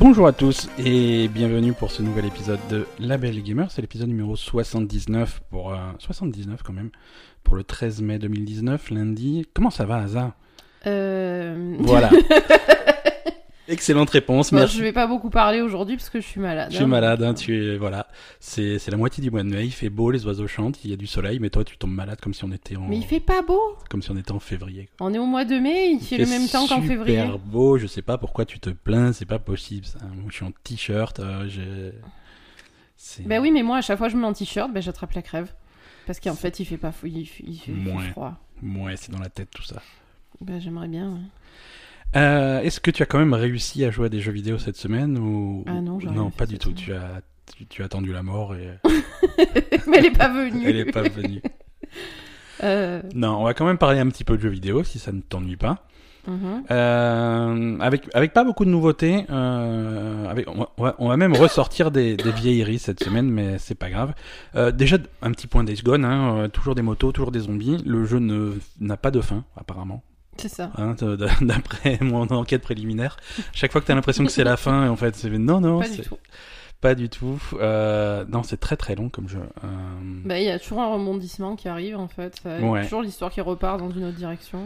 Bonjour à tous et bienvenue pour ce nouvel épisode de La Belle Gamer. C'est l'épisode numéro 79 pour euh, 79 quand même pour le 13 mai 2019 lundi. Comment ça va Asa Euh... Voilà. Excellente réponse. Bon, Merci. je vais pas beaucoup parler aujourd'hui parce que je suis malade. Je suis hein. malade, hein, tu es voilà. C'est c'est la moitié du mois de mai. Il fait beau, les oiseaux chantent, il y a du soleil, mais toi tu tombes malade comme si on était en Mais il fait pas beau. comme si on était en février. quoi. On est au mois de mai, il, fait le même temps qu'en février. Super beau. Je sais pas pourquoi tu te plains. C'est pas possible. Ça. Moi, je suis en t-shirt. euh, j'ai- c'est- Ben oui, mais moi à chaque fois je me mets en t-shirt, ben j'attrape la crève. Parce qu'en fait, il fait pas fou- il fait, il fait- il fait Ouais. froid. Ouais, c'est dans la tête tout ça. Ben j'aimerais bien. ouais. Euh, Est-ce que tu as quand même réussi à jouer à des jeux vidéo cette semaine ou Ah non, non, pas du tout. Tu as tu, tu as attendu la mort et mais elle est pas venue. elle est pas venue. Euh, Non, on va quand même parler un petit peu de jeux vidéo si ça ne t'ennuie pas. mhm. Euh, avec avec pas beaucoup de nouveautés. Avec on va- on même ressortir des, des vieilleries cette semaine, mais c'est pas grave. Déjà un petit point Days Gone, hein, toujours des motos, toujours des zombies. Le jeu n'a pas de fin apparemment. C'est ça. hein, d'après mon enquête préliminaire. Chaque fois que tu as l'impression que c'est la fin, en fait, c'est non, non, Pas du c'est tout. pas du tout. Euh, non, c'est très très long comme jeu. Euh, Ben il y a toujours un rebondissement qui arrive en fait. Il y a Ouais. Toujours l'histoire qui repart dans une autre direction.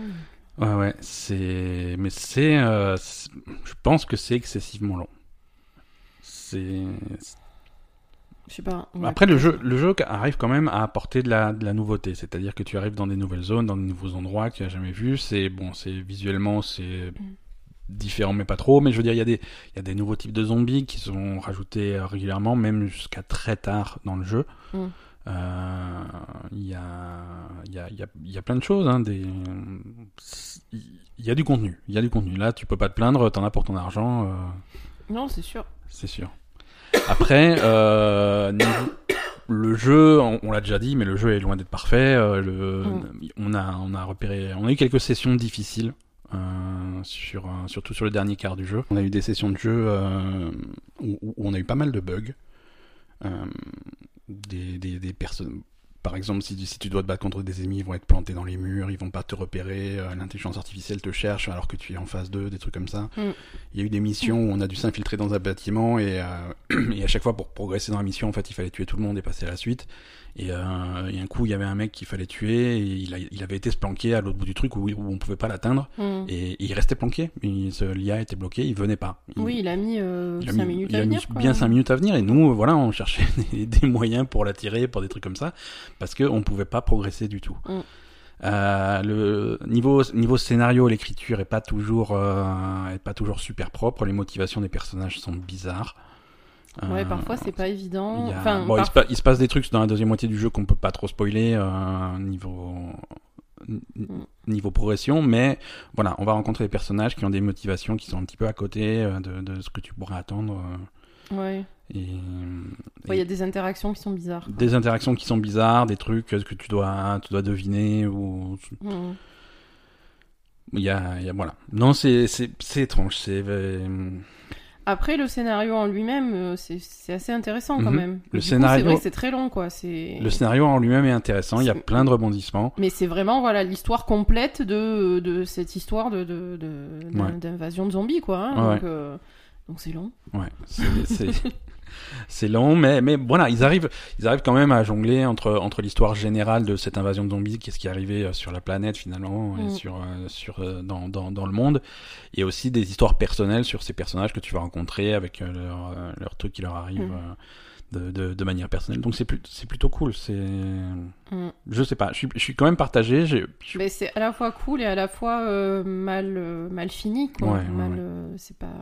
Ouais, ouais, c'est, mais c'est, euh, c'est- je pense que c'est excessivement long. C'est, Je sais pas. ouais. après le jeu, le jeu arrive quand même à apporter de la, de la nouveauté, c'est-à-dire que tu arrives dans des nouvelles zones, dans de nouveaux endroits que tu n'as jamais vus. C'est bon, c'est visuellement c'est différent mais pas trop. Mais je veux dire, il y a des, il y a des nouveaux types de zombies qui sont rajoutés euh, régulièrement, même jusqu'à très tard dans le jeu. Mm. Euh, Il y a, il y a, il y a, il y a plein de choses. Hein, des, il y a du contenu. Il y a du contenu. Là, tu peux pas te plaindre. T'en as pour ton argent. euh, Non, c'est sûr. c'est sûr. Après, euh, le jeu, on, on l'a déjà dit, mais le jeu est loin d'être parfait. euh, le, Mm. on a, on a repéré, on a eu quelques sessions difficiles. euh, sur, surtout sur le dernier quart du jeu. On a eu des sessions de jeu euh, où, où on a eu pas mal de bugs. Euh, des, des, des personnes. Par exemple, si, si tu dois te battre contre des ennemis, ils vont être plantés dans les murs, ils vont pas te repérer, euh, l'intelligence artificielle te cherche alors que tu es en phase 2, des trucs comme ça. Mm. Il y a eu des missions où on a dû s'infiltrer dans un bâtiment et, euh, et à chaque fois pour progresser dans la mission, en fait, il fallait tuer tout le monde et passer à la suite. Et, euh, et un coup, il y avait un mec qu'il fallait tuer et il, a- il avait été se planquer à l'autre bout du truc où, où on pouvait pas l'atteindre Mm. et, il restait planqué. L'IA était bloqué, il venait pas. Il- Oui, il a mis il a 5 mis- minutes il à a venir. mis bien 5 minutes à venir et nous, euh, voilà, on cherchait des, des moyens pour l'attirer, pour des trucs comme ça, parce qu'on pouvait pas progresser du tout. Mm. Euh, le niveau niveau scénario, l'écriture est pas toujours euh, est pas toujours super propre. Les motivations des personnages sont bizarres. Ouais, Euh, parfois c'est pas évident. il, y a- Enfin, bon, il, par- se pa- il se passe des trucs dans la deuxième moitié du jeu qu'on peut pas trop spoiler euh, niveau Mm. niveau progression, mais voilà, on va rencontrer des personnages qui ont des motivations qui sont un petit peu à côté euh, de, de ce que tu pourrais attendre. ouais. et, Ouais, il y a des interactions qui sont bizarres. quoi. des interactions qui sont bizarres, des trucs que tu dois, tu dois deviner ou Mm. il y a, y a- voilà. Non, c'est c'est c'est étrange. C'est Après, le scénario en lui-même, euh, c'est assez intéressant quand Mhm. même. Le Du scénario- C'est vrai que c'est très long, quoi. Le scénario en lui-même est intéressant. Il y a plein de rebondissements. Mais c'est vraiment voilà l'histoire complète de, de cette histoire de de- de- d'un- Ouais. d'invasion de zombies, quoi. hein. Ouais, Donc euh, donc c'est long. Ouais, c'est long, mais mais voilà, ils arrivent ils arrivent quand même à jongler entre entre l'histoire générale de cette invasion de zombies, qu'est-ce qui est arrivé euh, sur la planète finalement et Mm. sur euh, sur euh, dans, dans dans le monde, et aussi des histoires personnelles sur ces personnages que tu vas rencontrer avec leurs leurs trucs qui leur arrivent. Mm. de, de, de manière personnelle donc c'est plutôt cool c'est Mm. je sais pas je suis, je suis quand même partagé je- Mais c'est à la fois cool et à la fois euh, mal euh, mal fini, quoi. Ouais, ouais, euh, c'est pas.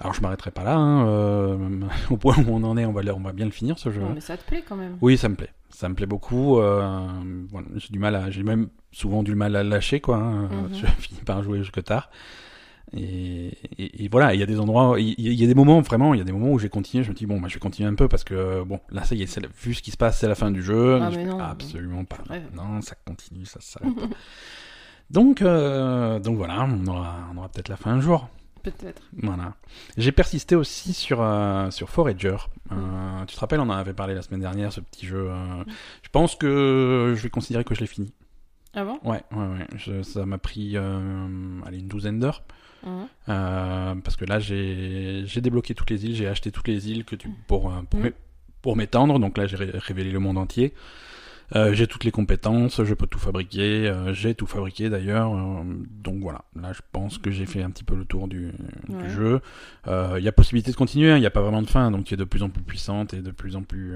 Alors je m'arrêterai pas là, hein, euh, au point où on en est, on va, le- on va bien le finir ce jeu. Non, mais ça te plaît quand même. Oui, ça me plaît, ça me plaît beaucoup. euh, voilà, j'ai du mal à, j'ai même souvent du mal à le lâcher quoi. hein, Mhm. Je finis par jouer jusque tard. Et, et- et voilà, il y a des endroits, il y, a des moments vraiment, il y a des moments où j'ai continué, je me dis bon, bah, je vais continuer un peu parce que bon, là ça y est, la- vu ce qui se passe, c'est la fin du jeu. Ah, Je mais non. absolument pas. Non, ça continue, ça s'arrête. Donc, euh, donc voilà, on aura, on aura peut-être la fin un jour. Peut-être. Voilà. J'ai persisté aussi sur, euh, sur Forager. Euh, Tu te rappelles, on en avait parlé la semaine dernière, ce petit jeu. euh, Je pense que je vais considérer que je l'ai fini. Ah bon? Ouais, ouais, ouais. Je- ça m'a pris allez, une douzaine d'heures. Euh, parce que là, j'ai débloqué toutes les îles, j'ai acheté toutes les îles que tu, pour, pour, m'é- pour m'étendre. Donc là, j'ai ré- révélé le monde entier. Euh, j'ai toutes les compétences, je peux tout fabriquer. euh, j'ai tout fabriqué d'ailleurs. euh, donc voilà, là, je pense que j'ai fait un petit peu le tour du, jeu. Euh, Il y a possibilité de continuer, hein, il n'y a pas vraiment de fin. Donc tu es de plus en plus puissante et de plus en plus.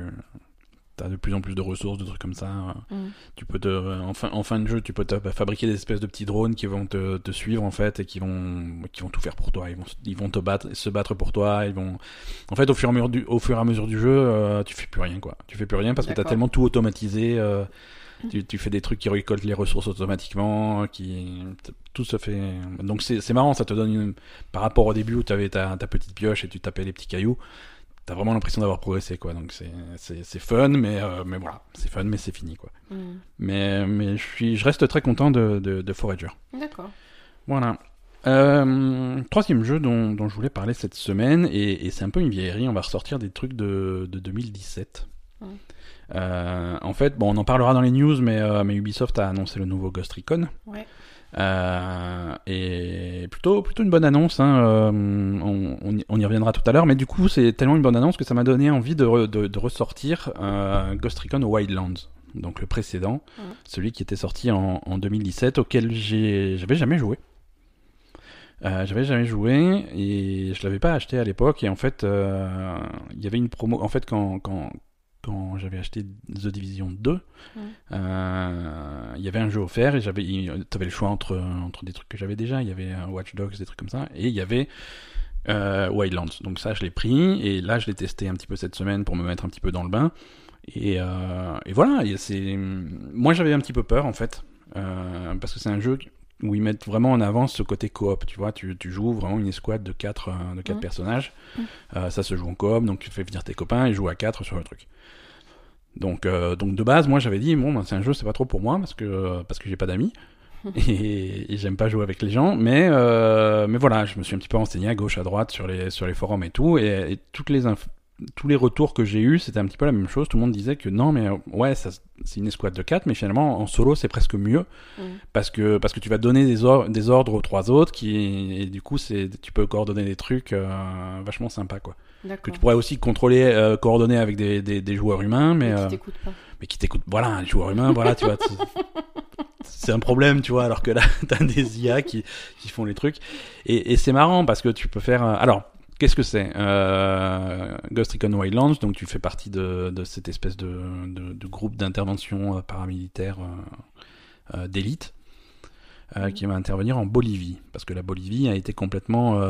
T'as de plus en plus de ressources, de trucs comme ça. euh, Mhm. tu peux te, en, fin, en fin de jeu, tu peux te fabriquer des espèces de petits drones qui vont te, te suivre en fait et qui vont, qui vont tout faire pour toi. Ils vont, ils vont te battre, se battre pour toi. Ils vont, en fait, au fur et à mesure du, au fur et à mesure du jeu, euh, tu fais plus rien quoi. Tu fais plus rien parce que t'as tellement tout automatisé. euh, tu, tu fais des trucs qui récoltent les ressources automatiquement, qui tout se fait. Donc c'est marrant, ça te donne une... par rapport au début où tu avais ta, ta petite pioche et tu tapais les petits cailloux. T'as vraiment l'impression d'avoir progressé quoi. Donc c'est fun, mais euh, mais voilà, c'est fun, mais c'est fini quoi. Mhm. Mais, mais je, suis, je reste très content de, de, de Forager. D'accord. Voilà. Euh, troisième jeu dont, dont je voulais parler cette semaine, et, et c'est un peu une vieillerie, on va ressortir des trucs de, de 2017. Ouais. Euh, en fait, bon, on en parlera dans les news, mais, mais Ubisoft a annoncé le nouveau Ghost Recon. Ouais. Euh, et plutôt, plutôt une bonne annonce, hein, euh, on, on y, on y reviendra tout à l'heure, mais du coup c'est tellement une bonne annonce que ça m'a donné envie de, re- de, de ressortir euh, Ghost Recon Wildlands, donc le précédent, celui qui était sorti en, en 2017, auquel j'ai- j'avais jamais joué. J'avais jamais joué et je l'avais pas acheté à l'époque et en fait il y avait une promo en fait quand quand quand j'avais acheté The Division 2 Ouais. euh, il y avait un jeu offert et j'avais t'avais le choix entre entre des trucs que j'avais déjà. Il y avait euh, Watch Dogs des trucs comme ça. Et il y avait euh, Wildlands. Donc ça je l'ai pris et là je l'ai testé un petit peu cette semaine pour me mettre un petit peu dans le bain. Et, euh, et voilà. C'est moi j'avais un petit peu peur en fait parce que c'est un jeu où ils mettent vraiment en avant ce côté coop, tu vois, tu, tu joues vraiment une escouade de quatre, euh, de quatre personnages. Euh, ça se joue en coop, donc tu fais venir tes copains et joues à quatre sur le truc. Donc, euh, donc de base, moi j'avais dit, bon, ben, c'est un jeu, c'est pas trop pour moi, parce que, parce que j'ai pas d'amis, et, et j'aime pas jouer avec les gens, mais, euh, mais voilà, je me suis un petit peu renseigné à gauche, à droite, sur les, sur les forums et tout, et, et toutes les inf- tous les retours que j'ai eus, c'était un petit peu la même chose. Tout le monde disait que non, mais euh, ouais, c'est une escouade de 4, mais finalement, en solo, c'est presque mieux Mhm. parce que parce que tu vas donner des, or- des ordres aux trois autres qui et du coup c'est tu peux coordonner des trucs euh, vachement sympas quoi que tu pourrais aussi contrôler euh, coordonner avec des, des, des joueurs humains mais Mais qui t'écoute pas. mais qui t'écoutent voilà les joueurs humains voilà tu vois c'est un problème tu vois alors que là t'as des IA qui qui font les trucs et, et c'est marrant parce que tu peux faire alors Qu'est-ce que c'est? Euh, Ghost Recon Wildlands, donc tu fais partie de, de cette espèce de, de, de groupe d'intervention euh, paramilitaire euh, d'élite euh, Mhm. qui va intervenir en Bolivie, parce que la Bolivie a été complètement,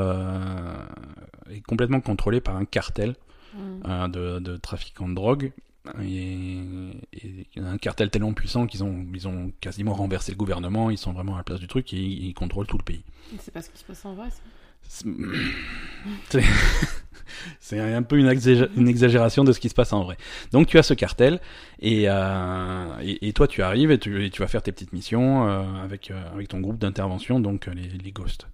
est complètement contrôlée par un cartel Mhm. de, de trafiquants de drogue. Et, un cartel tellement puissant qu'ils ont, ils ont quasiment renversé le gouvernement, ils sont vraiment à la place du truc et ils, ils contrôlent tout le pays. C'est pas ce qui se passe en vrai, ça. C'est un peu une, exagé- une exagération de ce qui se passe en vrai. Donc tu as ce cartel et, euh, et, et toi tu arrives et tu, et tu vas faire tes petites missions euh, avec, euh, avec ton groupe d'intervention, donc les, les ghosts.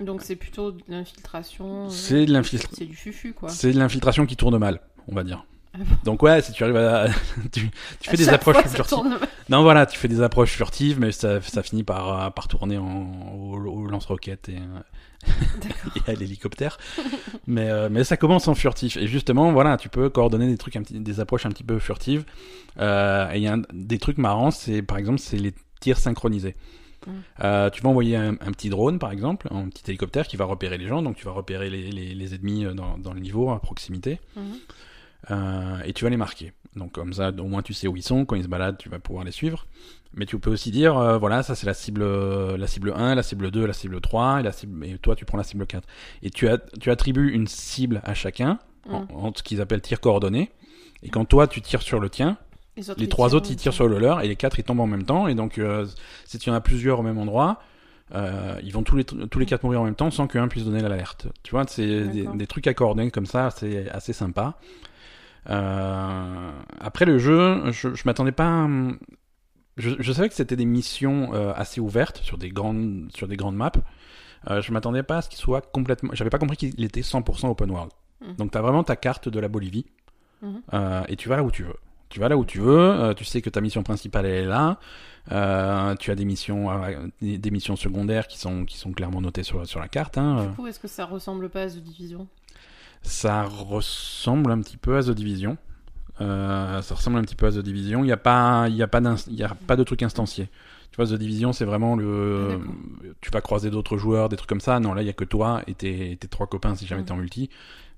Donc c'est plutôt de l'infiltration. C'est de l'infiltration. C'est du fufu, quoi. C'est de l'infiltration qui tourne mal, on va dire. Ah bon Donc ouais, si tu arrives à... tu, tu À fais des approches fois, furtives. tourne. Non voilà, tu fais des approches furtives, mais ça, ça finit par, euh, par tourner en, au, au lance-roquettes et, euh, et à l'hélicoptère. mais, euh, mais ça commence en furtif. Et justement, voilà, tu peux coordonner des trucs, un petit, des approches un petit peu furtives. Euh, et il y a un- des trucs marrants, c'est par exemple, c'est les tirs synchronisés. Mm. Euh, tu vas envoyer un, un petit drone, par exemple, un petit hélicoptère qui va repérer les gens, donc tu vas repérer les, les, les ennemis dans, dans le niveau, à proximité, Mhm. Euh, et tu vas les marquer. Donc comme ça, au moins tu sais où ils sont, quand ils se baladent, tu vas pouvoir les suivre. Mais tu peux aussi dire, euh, voilà, ça c'est la cible, la cible 1, la cible 2, la cible 3, et, la cible, et toi tu prends la cible 4. Et tu, attribues une cible à chacun, en, Mhm. en ce qu'ils appellent tir coordonné. Et quand toi tu tires sur le tien, Les, les trois autres ils tirent sur le leur, et les quatre ils tombent en même temps. Et donc euh, si tu en as plusieurs au même endroit, euh, ils vont tous les, tous les quatre mourir en même temps sans qu'un puisse donner l'alerte. Tu vois, c'est des, des trucs à coordonner comme ça, c'est assez sympa. Euh, après le jeu, je, je m'attendais pas. à- Je, je savais que c'était des missions euh, assez ouvertes sur des grandes sur des grandes maps. Euh, je m'attendais pas à ce qu'il soit complètement. J'avais pas compris qu'il était 100% open world. Mhm. Donc t'as vraiment ta carte de la Bolivie Mhm. euh, et tu vas là où tu veux. Tu vas là où tu veux, tu sais que ta mission principale elle est là. Tu as des missions, des missions secondaires qui sont qui sont clairement notées sur sur la carte. Hein. Du coup, est-ce que ça ressemble pas à The Division? Ça ressemble un petit peu à The Division. Euh, ça ressemble un petit peu à The Division. Il n'y a pas, il y a pas, y a pas de truc instancié. Tu vois, The Division, c'est vraiment le. Ah, tu vas croiser d'autres joueurs, des trucs comme ça. Non, là, il y a que toi et tes, tes trois copains si jamais Mhm. t'es en multi.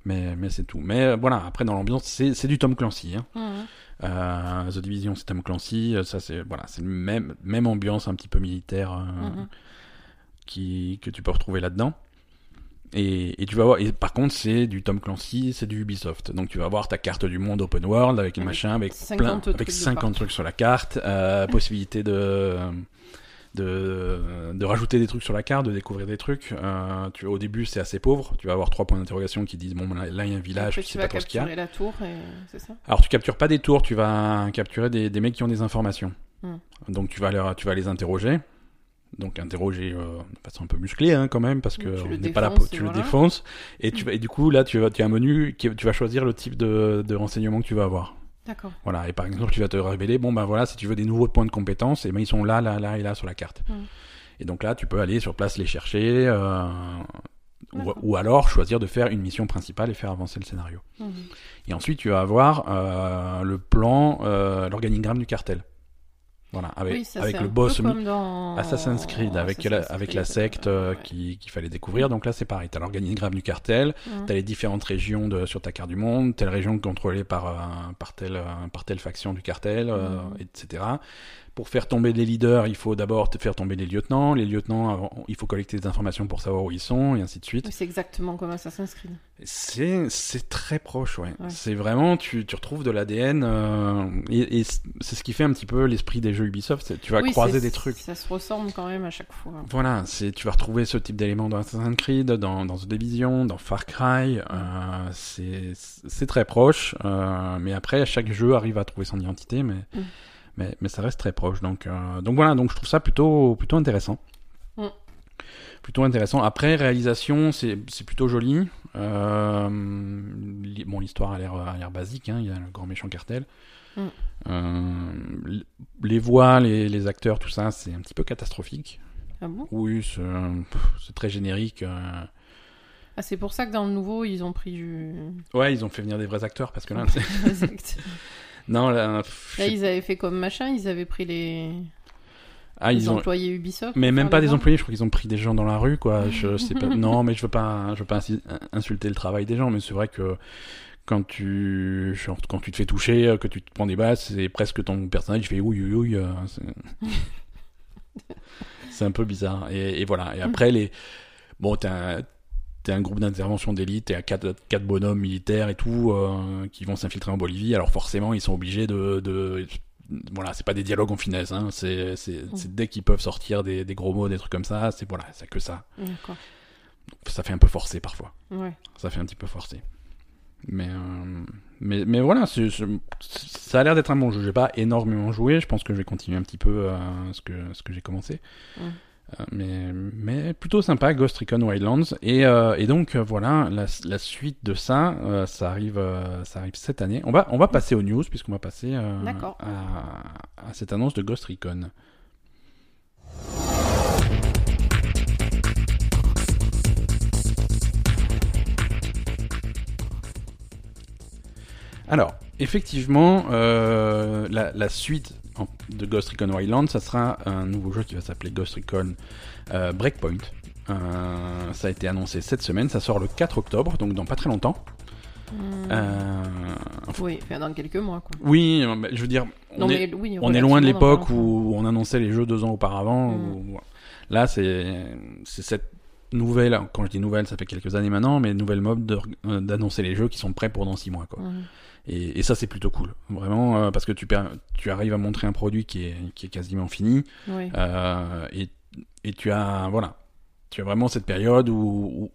Mais, mais c'est tout. Mais euh, voilà, après, dans l'ambiance, c'est du Tom Clancy. Hein. Mhm. Euh, The Division, c'est Tom Clancy. Ça, c'est voilà, c'est même, même ambiance un petit peu militaire euh, Mhm. qui, que tu peux retrouver là-dedans. Et, et tu vas voir, et par contre, c'est du Tom Clancy, c'est du Ubisoft. Donc tu vas avoir ta carte du monde open world avec un machin, avec 50 plein, trucs avec de 50 partout. trucs sur la carte, euh, possibilité de, de, de rajouter des trucs sur la carte, de découvrir des trucs. Euh, tu, au début, c'est assez pauvre. Tu vas avoir trois points d'interrogation qui disent, bon, là, là, il y a un village, tu sais pas trop ce qu'il y a. capturer la tour et c'est ça Alors tu captures pas des tours, tu vas capturer des, des mecs qui ont des informations. Hmm. Donc tu vas, leur, tu vas les interroger. Donc interroger euh, de façon un peu musclée hein, quand même parce que Tu le on n'est pas là pour tu le voilà. défonces et tu vas et du coup là tu vas tu as un menu qui tu vas choisir le type de, de renseignement que tu vas avoir. D'accord. Voilà et par exemple tu vas te révéler bon ben voilà si tu veux des nouveaux points de compétences et ben ils sont là là là et là sur la carte. Hmm. Et donc là tu peux aller sur place les chercher euh, ou, alors choisir de faire une mission principale et faire avancer le scénario. Mhm. Et ensuite, tu vas avoir euh, le plan, l'organigramme du cartel. Voilà, avec, oui, ça, avec le boss dans Assassin's Creed, avec, la, avec la secte euh, ouais. qui- qu'il fallait découvrir. Donc là, c'est pareil. Tu as l'organigramme du cartel, Mhm. tu as les différentes régions de, sur ta carte du monde, telle région contrôlée par, euh, par, telle, euh, par telle faction du cartel, euh, Mhm. etc. Pour faire tomber les leaders, il faut d'abord te faire tomber les lieutenants. Les lieutenants, avant, il faut collecter des informations pour savoir où ils sont, et ainsi de suite. C'est exactement comme Assassin's Creed. C'est très proche, ouais. Ouais. C'est vraiment, tu, tu retrouves de l'ADN, euh, et, et c'est ce qui fait un petit peu l'esprit des jeux Ubisoft. c'est- Tu vas Oui, croiser des trucs. Ça se ressemble quand même à chaque fois. Voilà, c'est tu vas retrouver ce type d'éléments dans Assassin's Creed, dans, dans The Division, dans Far Cry. Euh, c'est c'est très proche, euh, mais après chaque jeu arrive à trouver son identité, mais Mm. Mais, mais ça reste très proche. Donc euh, donc voilà, donc je trouve ça plutôt plutôt intéressant. Mm. Plutôt intéressant. Après réalisation, c'est plutôt joli. Euh, li- bon, l'histoire a l'air basique. Hein, il y a le grand méchant cartel. Mm. Euh, les voix, les, les acteurs, tout ça, c'est un petit peu catastrophique. Ah bon? Oui, c'est très générique. Ah, c'est pour ça que dans le nouveau, ils ont pris du. Ouais, ils ont fait venir des vrais acteurs parce que là. non, là, pff, Là, ils avaient fait comme machin, ils avaient pris les, ah, les ils ont, employés Ubisoft. mais même pas des employés. Je crois qu'ils ont pris des gens dans la rue, quoi. Je sais pas. Non, mais je veux pas, je veux pas insulter le travail des gens, mais c'est vrai que quand tu, genre, quand tu te fais toucher, que tu te prends des balles, c'est presque ton personnage qui fait ouille ouille ouille. c'est- C'est un peu bizarre. Et, et voilà. Et après les, bon, t'as t'as un groupe d'intervention d'élite, t'as quatre, quatre bonhommes militaires et tout euh, qui vont s'infiltrer en Bolivie. Alors forcément, ils sont obligés de, de voilà, c'est pas des dialogues en finesse. Hein. C'est, c'est, dès qu'ils peuvent sortir des, des gros mots, des trucs comme ça. C'est voilà, c'est que ça. Ça fait un peu forcé parfois. Ouais. Ça fait un petit peu forcé. Mais, euh, mais, mais voilà, ça a l'air d'être un bon jeu. J'ai pas énormément joué. Je pense que je vais continuer un petit peu euh, ce que, ce que j'ai commencé. Mm. Euh, mais, mais plutôt sympa, Ghost Recon Wildlands. Et, euh, et donc, euh, voilà, la, la suite de ça, euh, ça, arrive, ça arrive cette année. On va, on va passer aux news, puisqu'on va passer à, à cette annonce de Ghost Recon. Alors, effectivement, la, la suite de Ghost Recon Wildlands, ça sera un nouveau jeu qui va s'appeler Ghost Recon euh, Breakpoint. Euh, ça a été annoncé cette semaine, ça sort le 4 octobre, donc dans pas très longtemps. Hmm. Euh, Oui, enfin, dans quelques mois, quoi. oui, je veux dire, on, Non, est, mais oui, on est loin de l'époque où on annonçait les jeux deux ans auparavant. Mm. où- voilà. Là, c'est cette nouvelle, quand je dis nouvelle, ça fait quelques années maintenant, mais nouvelle mode de- d'annoncer les jeux qui sont prêts pour dans six mois. Quoi. Mhm. Et, et ça, c'est plutôt cool. Vraiment, euh, parce que tu, tu arrives à montrer un produit qui est, qui est quasiment fini. Oui. Euh, et, et tu as voilà, tu as vraiment cette période où, où-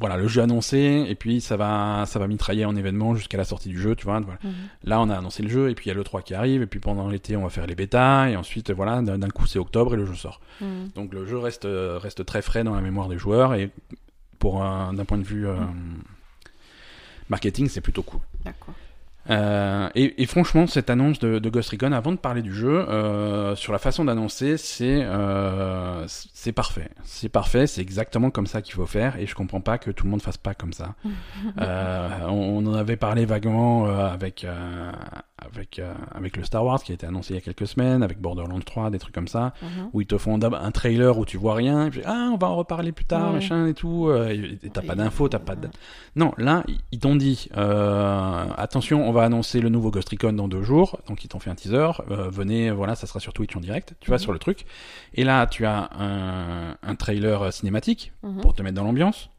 voilà le jeu annoncé et puis ça va ça va mitrailler en événement jusqu'à la sortie du jeu, tu vois. Voilà. Mhm. Là, on a annoncé le jeu et puis il y a le 3 qui arrive et puis pendant l'été, on va faire les bêtas et ensuite voilà, d'un coup c'est octobre et le jeu sort. Mhm. Donc le jeu reste reste très frais dans la mémoire des joueurs et pour un- d'un point de vue euh, marketing, c'est plutôt cool. D'accord. Euh, et, et franchement, cette annonce de, de Ghost Recon, avant de parler du jeu, euh, sur la façon d'annoncer, c'est euh, c'est parfait. C'est parfait, c'est exactement comme ça qu'il faut faire, et je comprends pas que tout le monde fasse pas comme ça. Euh, on, on en avait parlé vaguement euh, avec euh, avec euh, avec le Star Wars qui a été annoncé il y a quelques semaines, avec Borderlands 3, des trucs comme ça, Mhm. où ils te font un trailer où tu vois rien, et puis ah on va en reparler plus tard, machin et tout, euh, et t'as pas d'infos, t'as pas de... Non, là, ils- t'ont dit, euh, attention, on va annoncer le nouveau Ghost Recon dans deux jours, donc ils t'ont fait un teaser, euh, venez, voilà, ça sera sur Twitch en direct, tu vas Mhm. sur le truc, et là, tu as un, un trailer cinématique Mhm. pour te mettre dans l'ambiance,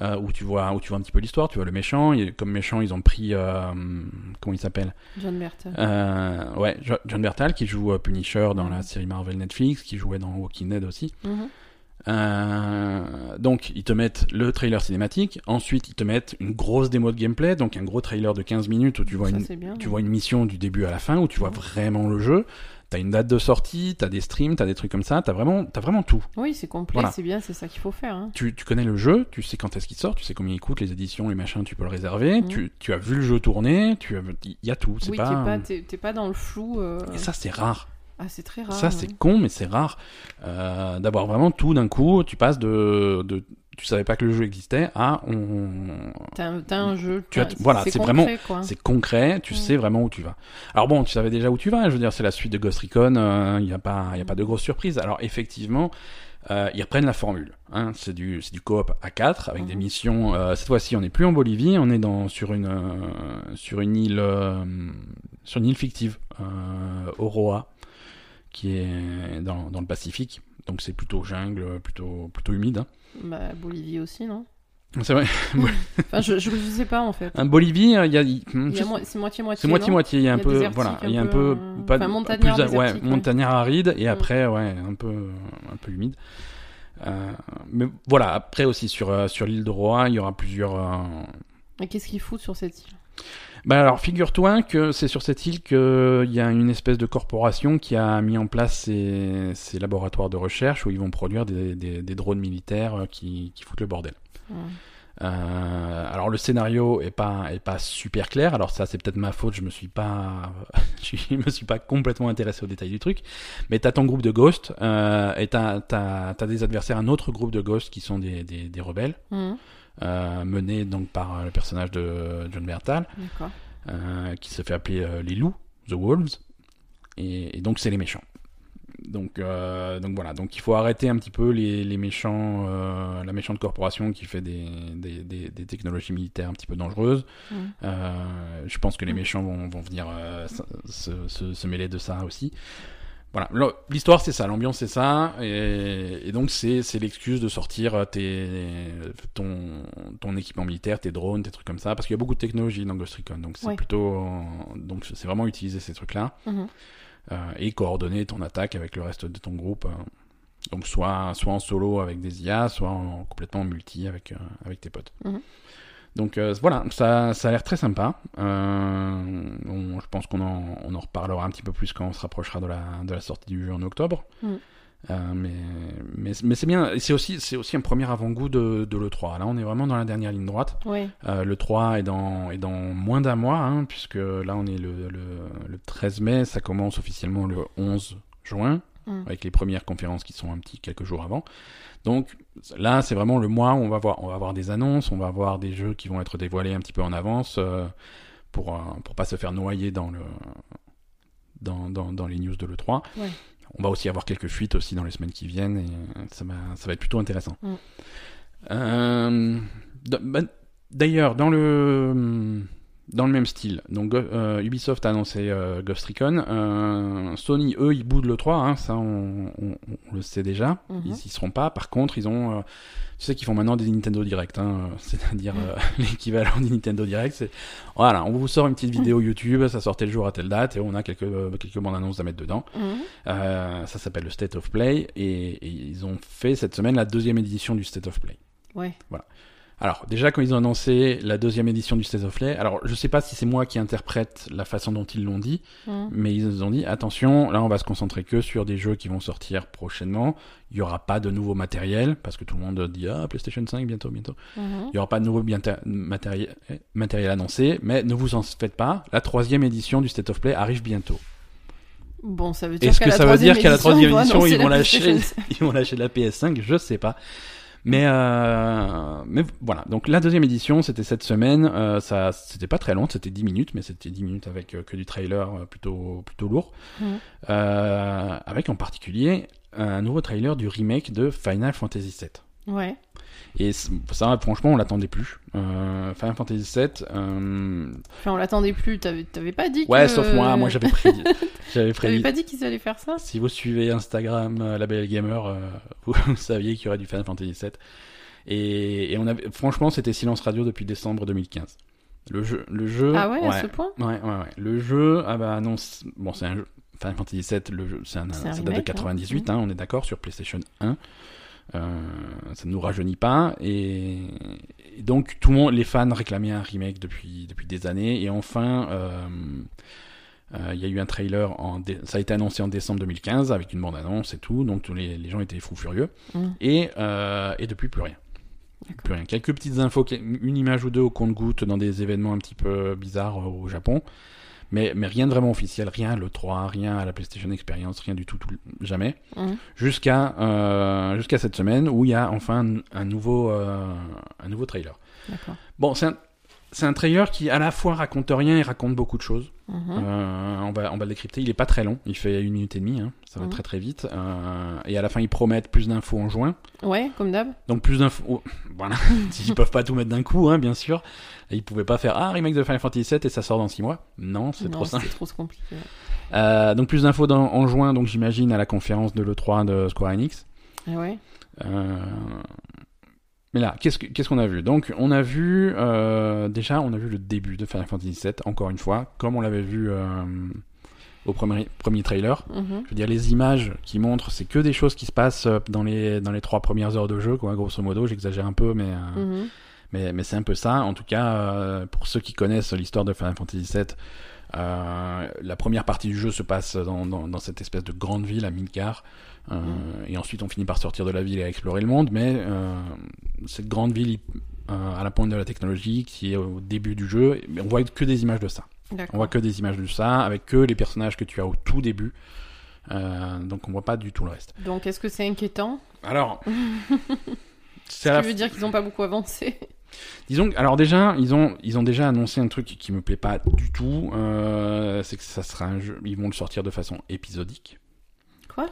euh, où tu vois où tu vois un petit peu l'histoire, tu vois le méchant, et comme méchant, ils ont pris, euh, comment il s'appelle? John Merton. euh, Ouais, Jo- John Bertal, qui joue Punisher dans Mhm. la série Marvel Netflix, qui jouait dans Walking Dead aussi. Mhm. Donc ils te mettent le trailer cinématique, ensuite ils te mettent une grosse démo de gameplay, donc un gros trailer de 15 minutes où tu vois, Ça, une, bien. tu vois une mission du début à la fin, où tu vois Mhm. vraiment le jeu, t'as une date de sortie, t'as des streams, t'as des trucs comme ça, t'as vraiment, vraiment tout. Oui, c'est complet, Voilà. c'est bien, c'est ça qu'il faut faire. hein. Tu, tu connais le jeu, tu sais quand est-ce qu'il sort, tu sais combien il coûte, les éditions, les machins, tu peux le réserver, Mhm. tu, tu as vu le jeu tourner, tu as, il y a tout, c'est Oui, pas... t'es pas, dans le flou. euh, Et ça c'est rare. Ah, c'est très rare. Ça, hein. c'est con, mais c'est rare euh, d'avoir vraiment tout d'un coup. Tu passes de, de, tu savais pas que le jeu existait à on, T'as un, jeu. Tu as- voilà, c'est concret, vraiment- c'est concret. Tu Mm. sais vraiment où tu vas. Alors bon, tu savais déjà où tu vas. Je veux dire, c'est la suite de Ghost Recon. Il n'y a pas, il y a pas de grosse surprise. Alors effectivement. euh, ils reprennent la formule. Hein. C'est du, c'est du coop à 4 avec des Mhm. missions. euh, cette fois-ci, on n'est plus en Bolivie, on est dans sur une euh, sur une île euh, sur une île fictive, euh, Oroa, qui est dans, dans le Pacifique. Donc c'est plutôt jungle, plutôt plutôt humide. hein. Bah, Bolivie aussi, non? C'est vrai. Enfin, je, je, je sais pas en fait. Un Bolivie, euh, il y a, il- Il y je a mo- C'est moitié-moitié. C'est moitié moitié. Il y a un peu, voilà, il y a un peu, euh, pas enfin, montagnard, plus, ouais, ouais. montagnard aride et Mm. après, ouais, un peu, un peu humide. Euh, mais voilà, après aussi sur euh, sur l'île de Roa, il y aura plusieurs. euh, Mais qu'est-ce qu'ils foutent sur cette île? Bah alors, figure-toi que c'est sur cette île qu'il y a une espèce de corporation qui a mis en place ces, ces laboratoires de recherche où ils vont produire des, des, des drones militaires euh, qui, qui foutent le bordel. Euh, alors le scénario est pas est pas super clair. Alors ça c'est peut-être ma faute. Je me suis pas je me suis pas complètement intéressé aux détails du truc. Mais t'as ton groupe de ghosts euh, et t'as t'as des adversaires, un autre groupe de ghosts qui sont des des, des rebelles Mhm. Euh, menés donc par le personnage de John Bertal euh, qui se fait appeler euh, les loups, the wolves. Et, et donc c'est les méchants. Donc, euh, donc voilà, donc il faut arrêter un petit peu les, les méchants, euh, la méchante corporation qui fait des, des, des, des technologies militaires un petit peu dangereuses. Euh, je pense que les méchants vont, vont venir euh, se, se, se- se mêler de ça aussi. Voilà, l'histoire c'est ça, l'ambiance c'est ça, et, et donc c'est c'est l'excuse de sortir tes, ton, ton équipement militaire, tes drones, tes trucs comme ça, parce qu'il y a beaucoup de technologie dans Ghost Recon, donc c'est Ouais. plutôt, donc c'est vraiment utiliser ces trucs-là Mhm. euh, et coordonner ton attaque avec le reste de ton groupe. euh. donc soit soit en solo avec des IA, soit en, complètement en multi avec euh, avec tes potes. Mhm. Donc euh, voilà, ça, ça a l'air très sympa. Euh, on- je pense qu'on en, on en reparlera un petit peu plus quand on se rapprochera de la, de la sortie du jeu en octobre. Mhm. Euh, mais mais, mais c'est bien, c'est aussi, c'est aussi un premier avant-goût de, de l'E3. Là, on est vraiment dans la dernière ligne droite. Ouais. Euh, le 3 est dans, est dans moins d'un mois, hein, puisque là on est le, le, le 13 mai, ça commence officiellement le 11 juin, Mm. avec les premières conférences qui sont un petit quelques jours avant. Donc là c'est vraiment le mois où on va voir, on va avoir des annonces, on va avoir des jeux qui vont être dévoilés un petit peu en avance euh, pour, euh, pour pas se faire noyer dans, le, dans, dans, dans les news de l'E3. Ouais. On va aussi avoir quelques fuites aussi dans les semaines qui viennent et ça va, ça va être plutôt intéressant. Mm. Euh, bah, D'ailleurs, dans le dans le même style, donc euh, Ubisoft a annoncé euh, Ghost Recon, euh, Sony eux ils boudent le 3, hein, ça on, on- on le sait déjà, Mhm. ils y seront pas. Par contre, ils ont, euh, tu sais qu'ils font maintenant des Nintendo Direct, hein, c'est-à-dire euh, l'équivalent du Nintendo Direct, voilà, on vous sort une petite vidéo YouTube, ça sortait le jour à telle date et on a quelques quelques bandes annonces à mettre dedans. Mhm. Ça s'appelle le State of Play et, et ils ont fait cette semaine la deuxième édition du State of Play. Ouais. Alors, déjà, quand ils ont annoncé la deuxième édition du State of Play, alors je sais pas si c'est moi qui interprète la façon dont ils l'ont dit, Mhm. mais ils ont dit attention, là on va se concentrer que sur des jeux qui vont sortir prochainement. Il y aura pas de nouveau matériel, parce que tout le monde dit ah, PlayStation 5 bientôt, bientôt. Mhm. Il y aura pas de nouveau matériel, annoncé, mais ne vous en faites pas, la troisième édition du State of Play arrive bientôt. Bon, ça veut dire Est-ce qu'à que la ça veut dire qu'à la troisième édition ils vont lâcher, ils vont lâcher la PS5 Je sais pas. Mais euh, mais voilà. Donc la deuxième édition, c'était cette semaine. Euh, ça, c'était pas très long, c'était 10 minutes, mais c'était 10 minutes avec euh, que du trailer plutôt plutôt lourd. Avec en particulier un nouveau trailer du remake de Final Fantasy VII. Ouais. Et ça, franchement, on l'attendait plus. Euh, Final Fantasy VII. euh, Enfin, on l'attendait plus. T'avais t'avais pas dit Ouais, que... sauf moi. Moi, j'avais prédit. j'avais T'avais prédit. pas dit qu'ils allaient faire ça Si vous suivez Instagram, euh, la Belle Gamer, euh, vous, vous saviez qu'il y aurait du Final Fantasy VII. Et, et on avait, franchement, c'était silence radio depuis décembre 2015. Le jeu, le jeu. Ah ouais, à ce point ouais, ouais, ouais. Le jeu, ah bah non, bon, c'est un jeu. Final Fantasy VII, le jeu, c'est un, ça date de remake, 98, hein. hein, on est d'accord, sur PlayStation 1. Euh, ça ne nous rajeunit pas. Et, et donc tout le monde, les fans réclamaient un remake depuis depuis des années. Et enfin euh, euh, il y a eu un trailer en dé- ça a été annoncé en décembre 2015 avec une bande annonce et tout. Donc tous les, les gens étaient fous furieux. Mhm. et et depuis plus rien. Plus rien. Quelques petites infos une image ou deux au compte-goutte dans des événements un petit peu bizarres au Japon mais, mais rien de vraiment officiel, rien à l'E3, rien à la PlayStation Experience, rien du tout, tout jamais. Jusqu'à euh, jusqu'à cette semaine où il y a enfin un, un nouveau euh, un nouveau trailer. Bon, c'est un c'est un trailer qui à la fois raconte rien et raconte beaucoup de choses. Mhm. Euh, on va on va le décrypter. Il est pas très long, il fait une minute et demie, hein. ça va Mhm. très très vite. Euh, et à la fin ils promettent plus d'infos en juin. Ouais, comme d'hab. Donc plus d'infos. oh, voilà, ils peuvent pas tout mettre d'un coup, hein, bien sûr. Et ils pouvaient pas faire ah remake de Final Fantasy VII et ça sort dans 6 mois. Non, c'est trop simple. C'est trop compliqué. Euh, donc plus d'infos en juin, donc j'imagine à la conférence de l'E3 de Square Enix. Ah ouais. Euh, Mais là, qu'est-ce que- qu'est-ce qu'on a vu? Donc, on a vu euh, déjà, on a vu le début de Final Fantasy VII, encore une fois, comme on l'avait vu euh, au premier, premier trailer. Mhm. Je veux dire, les images qui montrent, c'est que des choses qui se passent euh, dans les dans les trois premières heures de jeu, quoi, grosso modo. J'exagère un peu, mais euh, Mhm. mais, mais c'est un peu ça. En tout cas, pour ceux qui connaissent l'histoire de Final Fantasy VII, la première partie du jeu se passe dans, dans, dans cette espèce de grande ville à Midgar. Euh, Et ensuite, on finit par sortir de la ville et explorer le monde. Mais euh, cette grande ville euh, à la pointe de la technologie, qui est au début du jeu, on voit que des images de ça. On voit que des images de ça, avec que les personnages que tu as au tout début. Euh, donc on voit pas du tout le reste. Donc, est-ce que c'est inquiétant? Alors, Ça la veut dire qu'ils n'ont pas beaucoup avancé. Disons, que- alors déjà, ils ont, ils ont déjà annoncé un truc qui me plaît pas du tout. euh, c'est que ça sera un jeu, ils vont le sortir de façon épisodique. Quoi?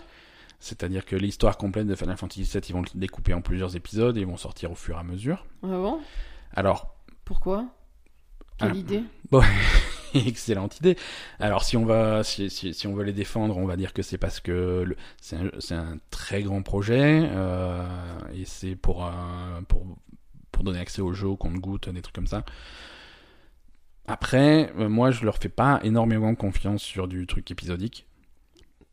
C'est-à-dire que l'histoire complète de Final Fantasy VII, ils vont le découper en plusieurs épisodes et ils vont sortir au fur et à mesure. Ah bon? Alors, Pourquoi? Quelle Ah. idée? excellente idée. Alors, si on va, si, si, si on veut les défendre, on va dire que c'est parce que c'est un, très grand projet euh, et c'est pour, un- pour pour donner accès au jeu, au compte-goutte, des trucs comme ça. Après, euh, moi, je leur fais pas énormément confiance sur du truc épisodique.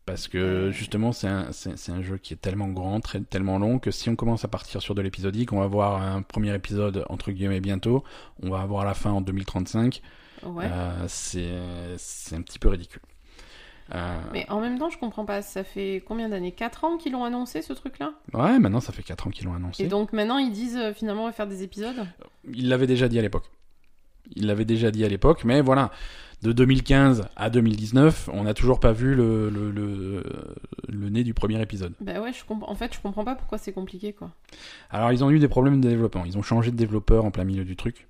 Parce que justement, c'est un, jeu qui est tellement grand, très, tellement long, que si on commence à partir sur de l'épisodique, on va voir un premier épisode, entre guillemets, bientôt, on va avoir la fin en 2035. Ouais. Euh, c'est, un petit peu ridicule. Euh, Mais en même temps, je comprends pas. Ça fait combien d'années? 4 ans qu'ils l'ont annoncé ce truc-là? Ouais, maintenant, ça fait 4 ans qu'ils l'ont annoncé. Et donc maintenant, ils disent euh, finalement on va faire des épisodes? Il l'avait déjà dit à l'époque. Il l'avait déjà dit à l'époque, mais voilà, de 2015 à 2019, on n'a toujours pas vu le, le, le, le nez du premier épisode. Bah ouais, je. En fait, je comprends pas pourquoi c'est compliqué quoi. Alors, ils ont eu des problèmes de développement. Ils ont changé de développeur en plein milieu du truc.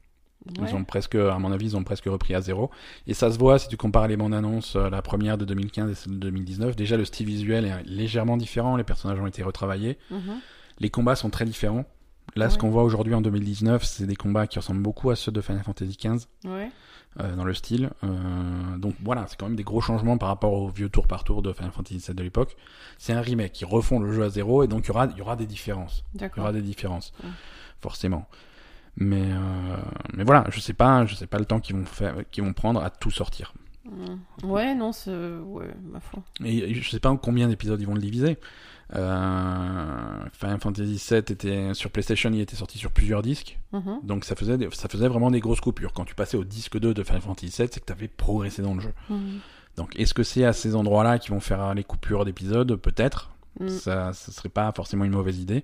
Ouais. Ils ont presque, à mon avis, ils ont presque repris à zéro. Et ça se voit si tu compares les bandes annonces, euh, la première de 2015 et celle de 2019. Déjà, le style visuel est légèrement différent. Les personnages ont été retravaillés. Mhm. Les combats sont très différents. Là, ce qu'on voit aujourd'hui en 2019, c'est des combats qui ressemblent beaucoup à ceux de Final Fantasy XV. Ouais. Euh, dans le style. Euh, donc voilà, c'est quand même des gros changements par rapport au vieux tour par tour de Final Fantasy VII de l'époque. C'est un remake, ils refont le jeu à zéro et donc il y aura, il y aura des différences. Il y aura des différences, Ouais. forcément. Mais euh, mais voilà, je sais pas, je sais pas le temps qu'ils vont faire, qu'ils vont prendre à tout sortir. Ouais, non, c'est. Ouais, ma foi. Et je sais pas en combien d'épisodes ils vont le diviser. Euh, Final Fantasy VII était sur PlayStation, il était sorti sur plusieurs disques, Mhm. donc ça faisait, des- ça faisait vraiment des grosses coupures. Quand tu passais au disque 2 de Final Fantasy VII, c'est que tu avais progressé dans le jeu. Mhm. Donc est-ce que c'est à ces endroits-là qu'ils vont faire les coupures d'épisodes? Peut-être. Mm. Ça, ça serait pas forcément une mauvaise idée.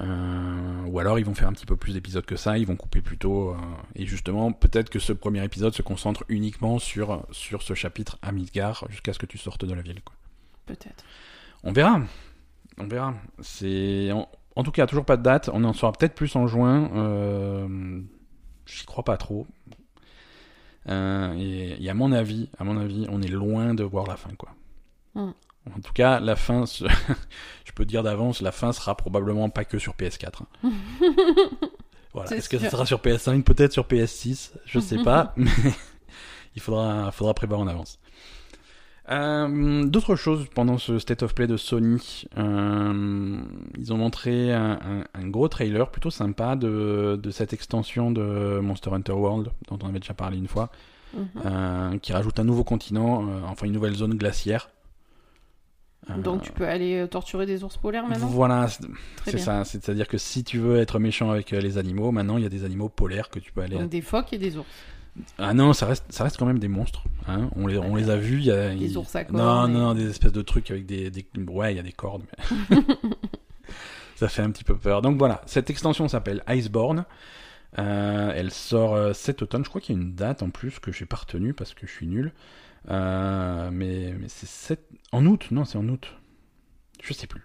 Euh, ou alors ils vont faire un petit peu plus d'épisodes que ça, ils vont couper plus tôt. euh, et justement, peut-être que ce premier épisode se concentre uniquement sur, sur ce chapitre à Midgar jusqu'à ce que tu sortes de la ville. Peut-être. On verra. On verra. C'est en, en tout cas toujours pas de date. On en saura peut-être plus en juin. Euh... J'y crois pas trop. Euh, et, et à mon avis, à mon avis, on est loin de voir la fin, quoi. Hmm. En tout cas, la fin, se- je peux te dire d'avance, la fin sera probablement pas que sur PS4. hein. Voilà. Est-ce que ça sera sur PS5 Peut-être sur PS6, je sais pas, mais il faudra, faudra prévoir en avance. Euh, D'autres choses pendant ce State of Play de Sony, euh, ils ont montré un, un- un gros trailer plutôt sympa de, de cette extension de Monster Hunter World dont on avait déjà parlé une fois, Mhm. euh, qui rajoute un nouveau continent, enfin une nouvelle zone glaciaire. Donc tu peux aller torturer des ours polaires maintenant? Voilà, c'est ça. C'est-à-dire que si tu veux être méchant avec les animaux, maintenant il y a des animaux polaires que tu peux aller. Donc des phoques et des ours. Ah non, ça reste, ça reste quand même des monstres. Hein. On, les, on les a vus. Y a, Des ours à Non, non, des espèces de trucs avec des. des... Ouais, il y a des cordes. Mais... ça fait un petit peu peur. Donc voilà, cette extension s'appelle Iceborne. Euh, elle sort euh, cet automne. Je crois qu'il y a une date en plus que j'ai pas retenue parce que je suis nul. Euh, mais mais c'est sept- en août. Non, c'est en août. Je sais plus.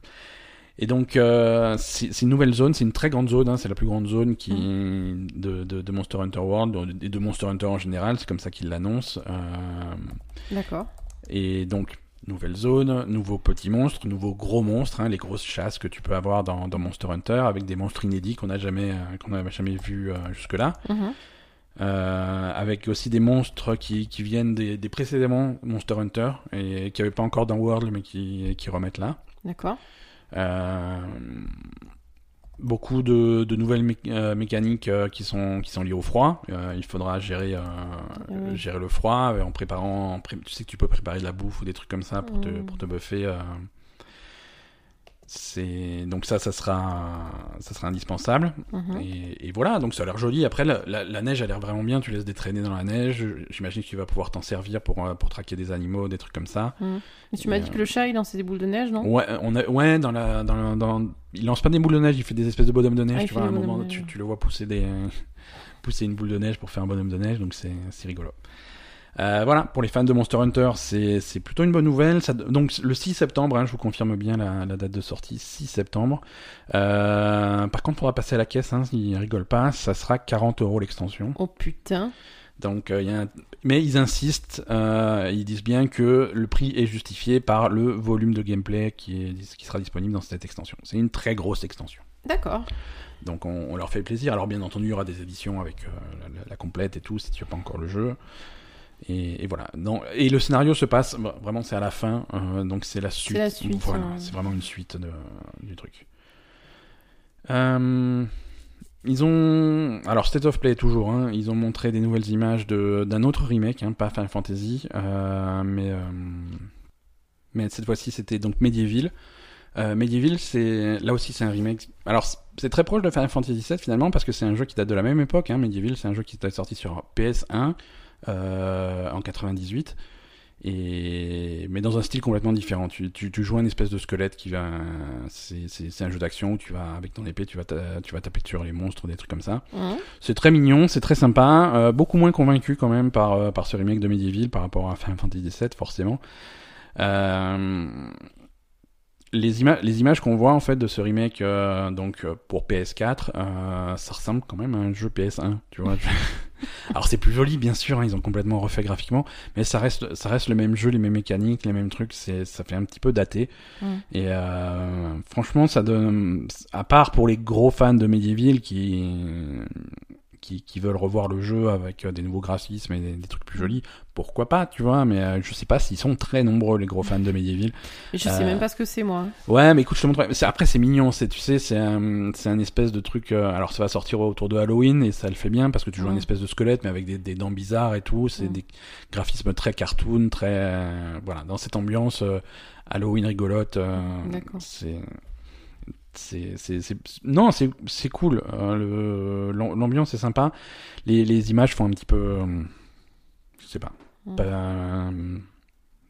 Et donc, euh, c'est une nouvelle zone, c'est une très grande zone, hein, c'est la plus grande zone qui, de, de, de Monster Hunter World, et de Monster Hunter en général, c'est comme ça qu'ils l'annoncent. Euh, D'accord. et donc, nouvelle zone, nouveaux petits monstres, nouveaux gros monstres, hein, les grosses chasses que tu peux avoir dans, dans Monster Hunter, avec des monstres inédits qu'on n'a jamais, euh, qu'on n'a jamais vus jusque-là. Mhm. Euh, avec aussi des monstres qui, qui viennent des, des précédemment Monster Hunter, et qui n'avaient pas encore dans World, mais qui, qui remettent là. D'accord. Euh, beaucoup de, de nouvelles mé- euh, mécaniques euh, qui, sont, qui sont liées au froid. Euh, il faudra gérer, Oui. gérer le froid en préparant. en pré- Tu sais que tu peux préparer de la bouffe ou des trucs comme ça pour te, Mm. pour te buffer. Euh. C'est donc ça, ça sera, ça sera indispensable. Mhm. Et, et voilà, donc ça a l'air joli. Après, la, la- la neige a l'air vraiment bien. Tu laisses des traînées dans la neige. J'imagine que tu vas pouvoir t'en servir pour, euh, pour traquer des animaux, des trucs comme ça. Mhm. Mais tu m'as dit euh, que le chat il lançait des boules de neige, non? Ouais, on a, ouais, dans la, dans, la- dans- il lance pas des boules de neige, il fait des espèces de bonhommes de neige. Ah, tu vois, à un moment, tu, tu le vois pousser des, pousser une boule de neige pour faire un bonhomme de neige, donc c'est, c'est rigolo. Euh, voilà, pour les fans de Monster Hunter, c'est, plutôt une bonne nouvelle. Ça, donc le 6 septembre, hein, je vous confirme bien la, la date de sortie, 6 septembre. Euh, par contre, faudra passer à la caisse, hein, s'ils rigolent pas, ça sera 40 euros l'extension. Oh putain. Donc, euh, il y a un- mais ils insistent, ils disent bien que le prix est justifié par le volume de gameplay qui, est, qui sera disponible dans cette extension. C'est une très grosse extension. D'accord. Donc on, on leur fait plaisir. Alors bien entendu, il y aura des éditions avec euh, la, la complète et tout, si tu n'as pas encore le jeu. Et, et voilà. Non, et le scénario se passe, vraiment c'est à la fin, euh, donc c'est la suite. la suite, Voilà, hein. c'est vraiment une suite de- du truc. Euh, ils ont, alors State of Play toujours, hein, ils ont montré des nouvelles images de- d'un autre remake, hein, pas Final Fantasy, euh, mais mais cette fois-ci c'était donc Medieval. Medieval, c'est là aussi c'est un remake. Alors c'est très proche de Final Fantasy VII finalement parce que c'est un jeu qui date de la même époque. Medieval, c'est un jeu qui était sorti sur PS1 euh, en 98. Et... Mais dans un style complètement différent. Tu, tu, tu joues un espèce de squelette qui va. C'est un jeu d'action où tu vas, avec ton épée, tu vas, ta- tu vas taper sur les monstres, des trucs comme ça. C'est très mignon, c'est très sympa. euh, beaucoup moins convaincu quand même par, euh, par ce remake de Medieval par rapport à Final Fantasy VII, forcément. Euh, les, ima- les images qu'on voit en fait de ce remake euh, donc euh, pour PS4, euh, ça ressemble quand même à un jeu PS1, tu vois. Alors c'est plus joli bien sûr, hein, ils ont complètement refait graphiquement, mais ça reste ça reste le même jeu, les mêmes mécaniques, les mêmes trucs, c'est ça fait un petit peu daté. Mm. Et euh, franchement, ça donne à part pour les gros fans de Medieval qui qui, qui veulent revoir le jeu avec euh, des nouveaux graphismes et des, des trucs plus jolis, pourquoi pas, tu vois, mais euh, je sais pas s'ils sont très nombreux, les gros fans de Medieval. Et je sais Euh, même pas ce que c'est, moi. Ouais, mais écoute, je te. C'est- Après, c'est mignon, c'est, tu sais, c'est un, c'est un espèce de truc. euh, alors, ça va sortir autour de Halloween et ça le fait bien parce que tu joues un Mm. espèce de squelette, mais avec des, des dents bizarres et tout. C'est des graphismes très cartoon, très. euh, voilà, dans cette ambiance euh, Halloween rigolote. euh, D'accord. c'est. C'est, non, c'est, cool. euh, l'ambiance est sympa. Les, les images font un petit peu. euh, je sais pas. Mm. pas, euh,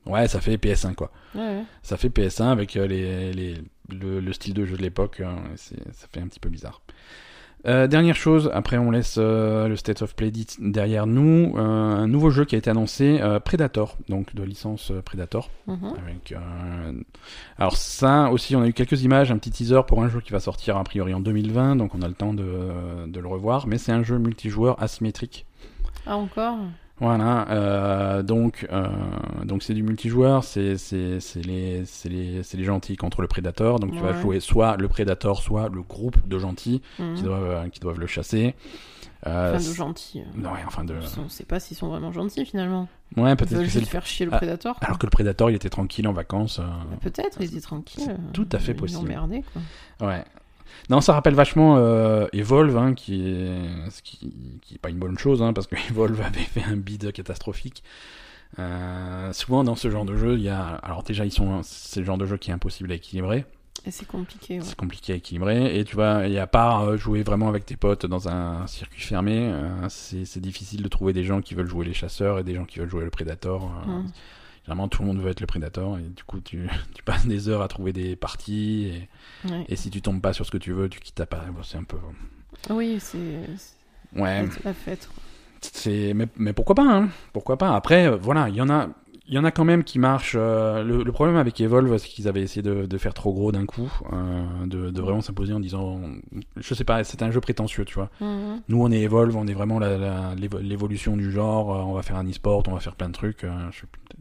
ouais, ça fait PS1 quoi Ouais, ouais. ça fait PS1 avec les, les, le, le style de jeu de l'époque. hein, ça fait un petit peu bizarre. Euh, dernière chose, après on laisse euh, le State of Play derrière nous. euh, un nouveau jeu qui a été annoncé, Predator, donc de licence Predator. Mhm. Avec, Alors ça aussi, on a eu quelques images, un petit teaser pour un jeu qui va sortir a priori en 2020, donc on a le temps de, de le revoir. Mais c'est un jeu multijoueur asymétrique. Ah, encore? Voilà, euh, donc euh, donc c'est du multijoueur, c'est les c'est les les gentils contre le prédateur, donc tu vas jouer soit le prédateur, soit le groupe de gentils Mhm. qui doivent euh, qui doivent le chasser. Euh, Enfin, de gentils. non, ouais, enfin de On sait pas s'ils sont vraiment gentils, finalement. ouais peut-être que c'est le... faire chier le Ah, prédateur. quoi. alors que le prédateur il était tranquille en vacances. Peut-être, tranquilles. c'est euh, tout à fait possible. emmerdé, quoi. Ouais. Non, ça rappelle vachement euh, Evolve, hein, qui est ce qui, qui est pas une bonne chose, hein, parce que Evolve avait fait un bid catastrophique. Euh, souvent dans ce genre de jeu, il y a, alors déjà ils sont, c'est le genre de jeu qui est impossible à équilibrer, Et c'est compliqué, ouais. c'est compliqué à équilibrer, et tu vois, et à part euh, jouer vraiment avec tes potes dans un circuit fermé, euh, c'est difficile de trouver des gens qui veulent jouer les chasseurs et des gens qui veulent jouer le prédateur. euh, Mhm. Généralement, tout le monde veut être le prédateur, et du coup, tu, tu passes des heures à trouver des parties, et, Ouais. et si tu tombes pas sur ce que tu veux, tu quittes ta part. Bon, c'est un peu. Oui, c'est Ouais, la fête. Mais, mais pourquoi pas, hein Pourquoi pas Après, euh, voilà, il y en a. Il y en a quand même qui marchent. euh, le, le problème avec Evolve, c'est qu'ils avaient essayé de, de faire trop gros d'un coup, euh, de, de vraiment s'imposer en disant, je sais pas, c'est un jeu prétentieux, tu vois. Mhm. Nous, on est Evolve, on est vraiment la- la- l'évolution du genre. euh, on va faire un e-sport, on va faire plein de trucs. euh,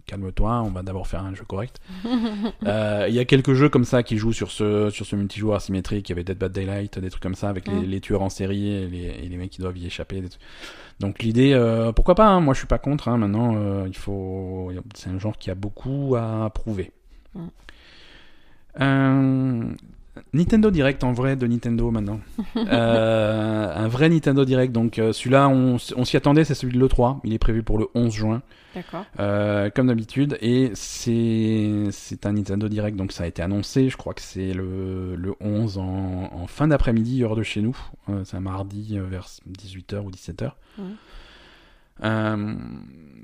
Calme-toi, on va d'abord faire un jeu correct. Euh, Il y a quelques jeux comme ça qui jouent sur ce sur ce multijoueur asymétrique. Il y avait Dead Bad Daylight, des trucs comme ça avec les, Mm. les tueurs en série et les, et les mecs qui doivent y échapper. des trucs. Donc l'idée, euh, pourquoi pas hein, Moi, je suis pas contre. hein, maintenant, euh, il faut. C'est un genre qui a beaucoup à prouver. Mm. Nintendo Direct en vrai de Nintendo maintenant. Euh, un vrai Nintendo Direct. Donc euh, celui-là, on, s'y attendait, c'est celui de l'E3. Il est prévu pour le 11 juin. D'accord. Euh, comme d'habitude, et c'est un Nintendo Direct, donc ça a été annoncé, je crois que c'est le, le 11 en, en fin d'après-midi, heure de chez nous, c'est un mardi vers 18h ou 17h. Ouais. Euh,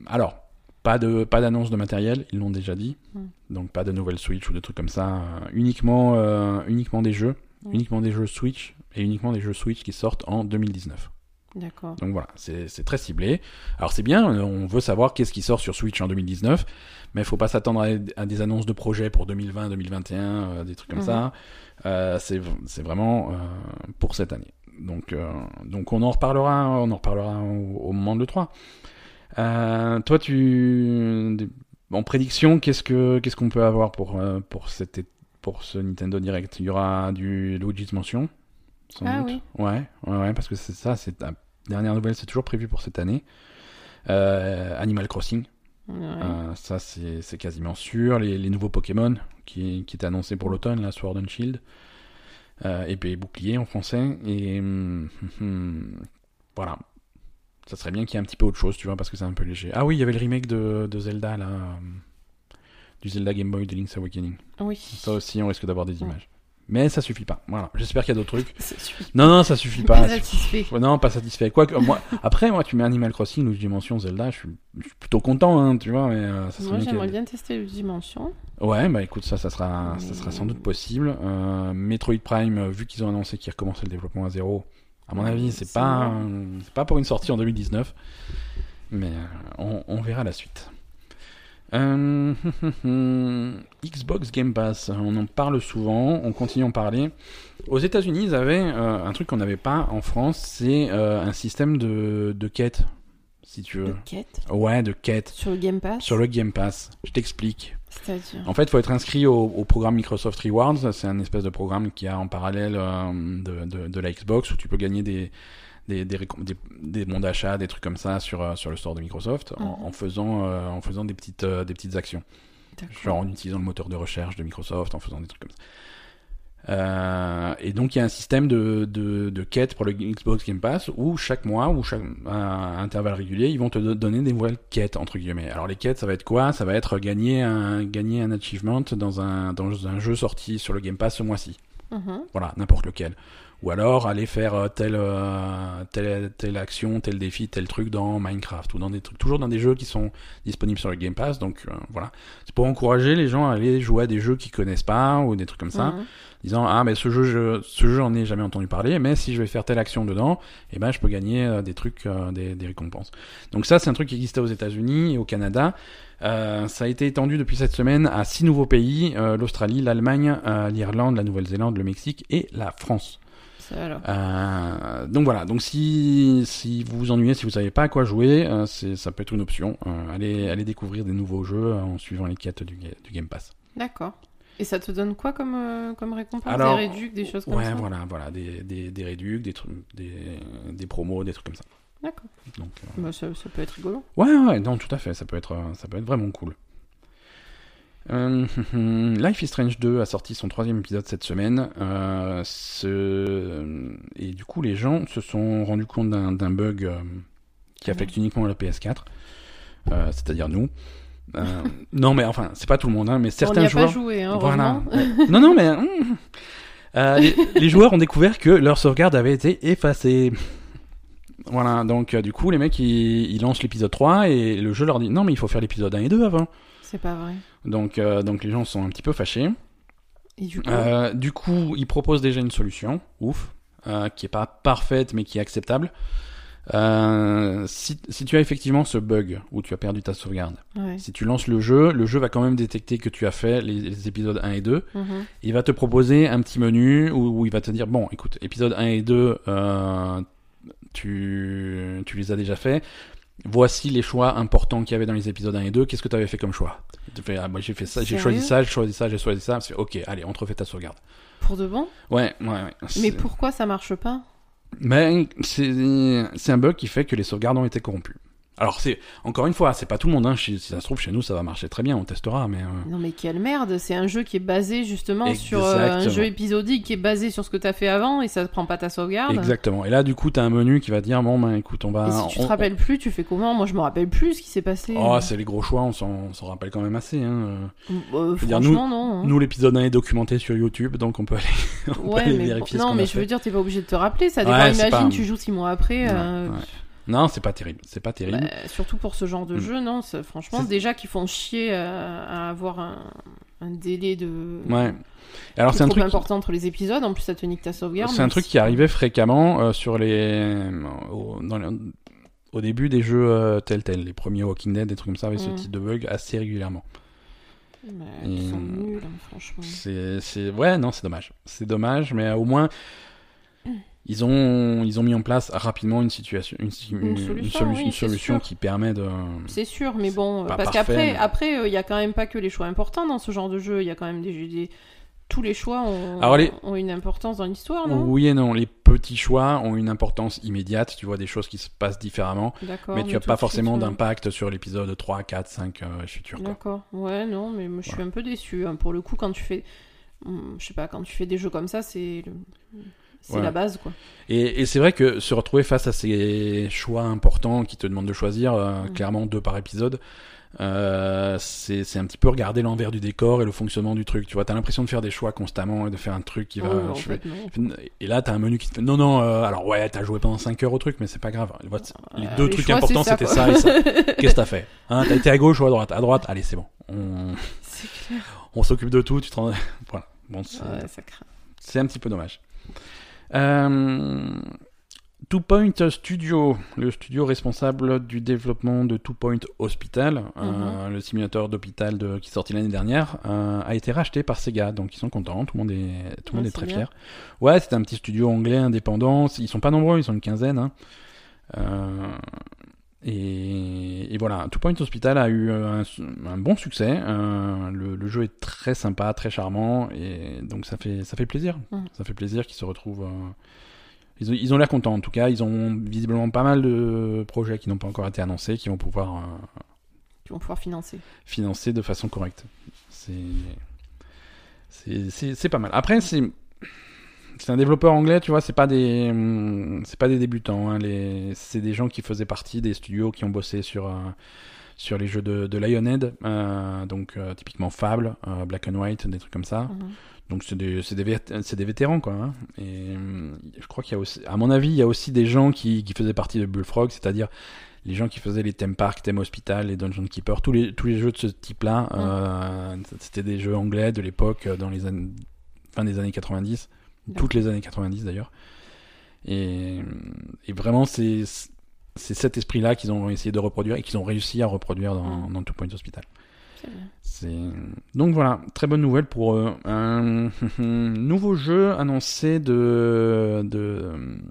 alors, pas de pas d'annonce de matériel, ils l'ont déjà dit, Mm. donc pas de nouvelle Switch ou de trucs comme ça, euh, uniquement, euh, uniquement des jeux, Mm. uniquement des jeux Switch, et uniquement des jeux Switch qui sortent en 2019. D'accord. Donc voilà, c'est très ciblé. Alors c'est bien, euh, on veut savoir qu'est-ce qui sort sur Switch en 2019, mais il faut pas s'attendre à, à des annonces de projets pour 2020, 2021, euh, des trucs comme ça. Euh, c'est vraiment euh, pour cette année. Donc donc on en reparlera, on en reparlera au, au moment de le 3. Euh, toi tu en prédiction, qu'est-ce que qu'est-ce qu'on peut avoir pour euh, pour cette pour ce Nintendo Direct? Il y aura du Luigi's Mansion. sans Ah doute. oui. Ouais, ouais, ouais, parce que c'est ça, c'est la dernière nouvelle, c'est toujours prévu pour cette année. Euh, Animal Crossing, Ouais. euh, ça c'est c'est quasiment sûr. Les, les nouveaux Pokémon qui, qui étaient annoncés pour l'automne, la Sword and Shield, euh, épée et bouclier en français. Et hum, hum, voilà, ça serait bien qu'il y ait un petit peu autre chose, tu vois, parce que c'est un peu léger. Ah oui, il y avait le remake de, de Zelda là, euh, du Zelda Game Boy de Link's Awakening. Oui. Ça aussi, on risque d'avoir des Ouais. images. Mais ça suffit pas. Voilà, j'espère qu'il y a d'autres trucs. Ça suffit. Non, non, ça suffit Pas pas. satisfait. Ouais, non, pas satisfait. Quoi que, moi, après, moi, tu mets Animal Crossing ou Dimension Zelda, je suis, je suis plutôt content, hein, tu vois, mais euh, ça serait Moi, j'aimerais bien tester le Dimension. Ouais, bah écoute, ça, ça sera, ça sera sans doute possible. Euh, Metroid Prime, euh, vu qu'ils ont annoncé qu'ils recommençaient le développement à zéro, à mon avis, c'est pas, pas pour une sortie en 2019, mais euh, on, on verra la suite. Euh, Xbox Game Pass, on en parle souvent, on continue à en parler. Aux États-Unis, ils avaient euh, un truc qu'on n'avait pas en France, c'est euh, un système de, de quête, si tu De veux. quête? Ouais, de quête Sur le Game Pass? sur le Game Pass. Je t'explique. En fait, il faut être inscrit au, au programme Microsoft Rewards. C'est un espèce de programme qui a en parallèle euh, de, de, de la Xbox où tu peux gagner des, des, des, récom- des, des bons d'achat, des trucs comme ça sur, euh, sur le store de Microsoft en, Mhm. en faisant, euh, en faisant des, petites, euh, des petites actions. Genre en utilisant le moteur de recherche de Microsoft, en faisant des trucs comme ça. Euh, et donc il y a un système de, de, de quêtes pour le Xbox Game Pass où chaque mois ou chaque à intervalle régulier ils vont te do- donner des nouvelles quêtes entre guillemets. Alors les quêtes ça va être quoi? Ça va être gagner un gagner un achievement dans un dans un jeu sorti sur le Game Pass ce mois-ci. Mhm. Voilà n'importe lequel. Ou alors aller faire euh, telle, euh, telle telle action, tel défi, tel truc dans Minecraft ou dans des trucs toujours dans des jeux qui sont disponibles sur le Game Pass. Donc euh, voilà, c'est pour encourager les gens à aller jouer à des jeux qu'ils connaissent pas ou des trucs comme ça Mhm. disant ah mais ce jeu je, ce jeu j'en ai jamais entendu parler mais si je vais faire telle action dedans et ben je peux gagner des trucs euh, des, des récompenses donc ça c'est un truc qui existait aux États-Unis et au Canada Euh, ça a été étendu depuis cette semaine à six nouveaux pays euh, l'Australie l'Allemagne euh, l'Irlande la Nouvelle-Zélande le Mexique et la France. Euh, donc voilà, donc si, si vous vous ennuyez, si vous savez pas à quoi jouer, euh, ça peut être une option. Euh, allez, allez découvrir des nouveaux jeux en suivant les quêtes du, du Game Pass. D'accord. Et ça te donne quoi comme, euh, comme récompense? Alors, Des réducs, des choses comme Ouais, ça? voilà, voilà, des, des, des réducs, des, trucs, des, des promos, des trucs comme ça. D'accord. Donc, euh, Bah, ça, ça peut être rigolo. ouais, ouais, non, tout à fait, ça peut être, ça peut être vraiment cool. Euh, Life is Strange 2 a sorti son troisième épisode cette semaine. Euh, ce- Et du coup, les gens se sont rendus compte d'un bug euh, qui affecte uniquement la PS4, euh, c'est-à-dire nous. Non, mais enfin, c'est pas tout le monde, hein, mais On certains n'y a joueurs. pas joué, hein, Voilà. non, non, mais. hum. Euh, les, les joueurs ont découvert que leur sauvegarde avait été effacée. Voilà, donc du coup, les mecs ils, ils lancent l'épisode 3 et le jeu leur dit non, mais il faut faire l'épisode 1 et 2 avant. C'est pas vrai. Donc, euh, donc les gens sont un petit peu fâchés. Et du coup, Euh, du coup, ils proposent déjà une solution, ouf, euh, qui est pas parfaite mais qui est acceptable. Euh, si, si tu as effectivement ce bug où tu as perdu ta sauvegarde, ouais. si tu lances le jeu, le jeu va quand même détecter que tu as fait les, les épisodes 1 et 2 Mhm. il va te proposer un petit menu où, où il va te dire bon écoute épisode 1 et 2 euh, tu, tu les as déjà fait voici les choix importants qu'il y avait dans les épisodes 1 et 2 qu'est-ce que tu avais fait comme choix? Tu fais, ah, moi j'ai fait ça j'ai choisi ça j'ai choisi ça j'ai choisi ça. C'est, ok allez on te refait ta sauvegarde. Pour de bon? Ouais ouais, ouais. Mais pourquoi ça marche pas? Mais c'est c'est un bug qui fait que les sauvegardes ont été corrompues alors c'est encore une fois c'est pas tout le monde hein. Si ça se trouve chez nous ça va marcher très bien on testera mais euh, Non mais quelle merde, c'est un jeu qui est basé justement sur euh, un jeu épisodique qui est basé sur ce que t'as fait avant et ça te prend pas ta sauvegarde. exactement et là du coup t'as un menu qui va dire bon ben écoute on va Et si tu on- te rappelles plus, tu fais comment? Moi je me rappelle plus ce qui s'est passé. Oh, c'est les gros choix, on s'en rappelle quand même assez. Hein. Euh, veux dire, franchement non. hein. Nous, l'épisode 1 est documenté sur YouTube, donc on peut aller, on peut Ouais, aller mais vérifier bon- non, mais je veux dire, t'es pas obligé de te rappeler. Ça dépend. Ouais, imagine, pas- tu joues six mois après. Ouais. Non, c'est pas terrible. C'est pas terrible. bah, surtout pour ce genre de Mm. jeu, non. Franchement, déjà qu'ils font chier à, à avoir un, un délai de. Ouais. Alors qui c'est est un truc. qui- important entre les épisodes. En plus, ça te nique ta sauvegarde. C'est un truc qui arrivait fréquemment euh, sur les au, dans les- au début des jeux euh, tel tel, les premiers Walking Dead, des trucs comme ça, avec ce Mm. type de bug assez régulièrement. Et- Ils sont nuls, hein, franchement. C'est, c'est, ouais, non, c'est dommage. C'est dommage, mais au moins, ils ont, ils ont mis en place rapidement une situation, une, Une solution, solu- oui, une solution qui permet de. C'est sûr, mais bon, parce qu'après, mais- après, euh, il y a quand même pas que les choix importants dans ce genre de jeu. Il y a quand même des, des- tous les choix ont, Alors, les- ont une importance dans l'histoire, non? Oui et non, les petits choix ont une importance immédiate. Tu vois des choses qui se passent différemment, D'accord. mais tu mais as tout pas forcément d'impact sur l'épisode 3, 4, 5 euh, futur. D'accord. Ouais, non, mais moi, je suis un peu déçu. hein. Pour le coup, quand tu fais, hum, je sais pas, quand tu fais des jeux comme ça, c'est c'est Ouais. la base, quoi. Et, et c'est vrai que se retrouver face à ces choix importants qui te demandent de choisir, euh, Mm. clairement deux par épisode, euh, c'est un petit peu regarder l'envers du décor et le fonctionnement du truc. Tu vois, t'as l'impression de faire des choix constamment et de faire un truc qui va. Je fais-. Et là, t'as un menu qui te fait non, non, euh, alors ouais, t'as joué pendant 5 heures au truc, mais c'est pas grave. Les Euh, deux les trucs choix, importants, c'était ça et ça. Qu'est-ce que t'as fait? Hein, T'as été à gauche ou à droite? À droite, allez, c'est bon. On, c'est clair. on s'occupe de tout, tu te rends... Voilà. Bon, c'est Ouais, un petit peu dommage. Euh... Two Point Studio, le studio responsable du développement de Two Point Hospital, euh, le simulateur d'hôpital qui est sorti l'année dernière, euh, a été racheté par Sega, donc ils sont contents, tout le monde est, tout le monde est très fier. Ouais, c'est un petit studio anglais indépendant, ils sont pas nombreux, ils sont une quinzaine. hein. Euh, et, et voilà, Two Point Hospital a eu un, un bon succès. euh, le, le jeu est très sympa, très charmant, et donc ça fait ça fait plaisir. Mhm. Ça fait plaisir qu'ils se retrouvent Ils ont, ils ont l'air contents en tout cas. Ils ont visiblement pas mal de projets qui n'ont pas encore été annoncés, qui vont pouvoir euh, Qui vont pouvoir financer. financer de façon correcte. C'est c'est pas mal. Après, c'est c'est un développeur anglais, tu vois, c'est pas des hum, c'est pas des débutants. hein, les c'est des gens qui faisaient partie des studios qui ont bossé sur euh, sur les jeux de, de Lionhead, euh, donc euh, typiquement Fable, Black and White, des trucs comme ça. Mhm. Donc c'est des, c'est des, vét- c'est des vétérans quoi. hein. Et hum, je crois qu'il y a aussi, à mon avis, il y a aussi des gens qui, qui faisaient partie de Bullfrog, c'est-à-dire les gens qui faisaient les theme parks, theme hospital, les dungeon keeper, tous les tous les jeux de ce type-là. euh, c'était des jeux anglais de l'époque, dans les années fin des années 90, toutes les années 90 d'ailleurs. Et, et vraiment c'est cet esprit-là qu'ils ont essayé de reproduire et qu'ils ont réussi à reproduire dans, Mm. dans Two Point Hospital. Donc voilà, très bonne nouvelle pour eux. Un nouveau jeu annoncé de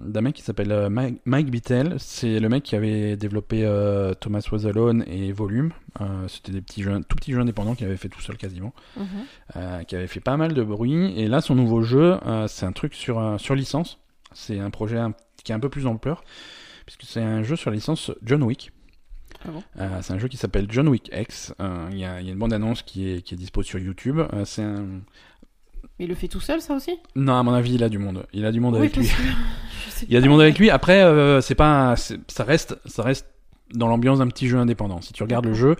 d'un mec qui s'appelle euh, Mike, Mike Bittel. C'est le mec qui avait développé euh, Thomas Was Alone et Volume. Euh, C'était des petits jeux, tout petits jeux indépendants qu'il avait fait tout seul quasiment, Mhm. euh, qui avait fait pas mal de bruit. Et là, son nouveau jeu, euh, c'est un truc sur euh, sur licence. C'est un projet qui est un peu plus ampleur puisque c'est un jeu sur la licence John Wick. Ah bon Euh, c'est un jeu qui s'appelle John Wick X. Euh, Il y, a, il y a une bande-annonce qui est, qui est dispo sur YouTube. Euh, c'est un... Il le fait tout seul, ça aussi? Non, à mon avis, il a du monde. Il a du monde Oui, avec lui. Il a du monde avec lui. Après, c'est pas, ça reste, ça reste dans l'ambiance d'un petit jeu indépendant. Si tu regardes le jeu,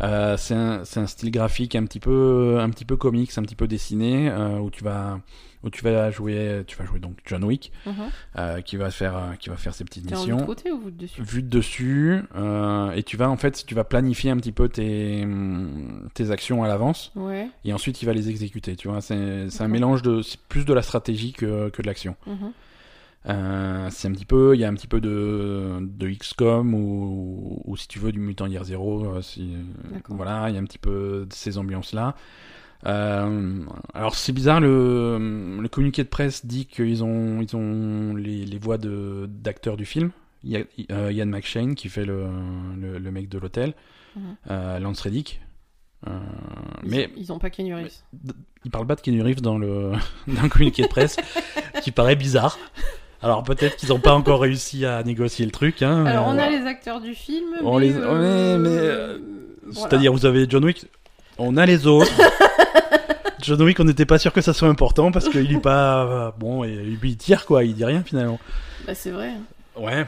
euh, c'est un, c'est un style graphique un petit peu, un petit peu comics, un petit peu dessiné, euh, où tu vas, où tu vas jouer, tu vas jouer donc John Wick, Mhm. euh, qui va faire, qui va faire ses petites missions. l'autre côté ou vous dessus? Vue de dessus et tu vas en fait tu vas planifier un petit peu tes tes actions à l'avance Ouais. et ensuite il va les exécuter tu vois c'est un mélange de plus de la stratégie que, que de l'action Mhm. Euh, c'est un petit peu il y a un petit peu de de XCOM ou, ou si tu veux du Mutant Year Zero euh, si, voilà il y a un petit peu de ces ambiances là euh, alors c'est bizarre le, le communiqué de presse dit qu'ils ont ils ont les, les voix de d'acteurs du film il y a euh, Ian McShane qui fait le, le, le mec de l'hôtel Mhm. Lance Reddick euh, Ils- mais Ils ont pas Kenny Reeves. il parle pas de Keanu Reeves dans le, dans le communiqué de presse, qui paraît bizarre. Alors peut-être qu'ils n'ont pas encore réussi à négocier le truc. Hein, Alors, on a les acteurs du film. On mais, les- euh, mais, euh, voilà. C'est-à-dire, vous avez John Wick, on a les autres. John Wick, on n'était pas sûr que ça soit important parce qu'il est pas euh, bon et lui il tire quoi, il dit rien finalement. Bah, c'est vrai. Ouais,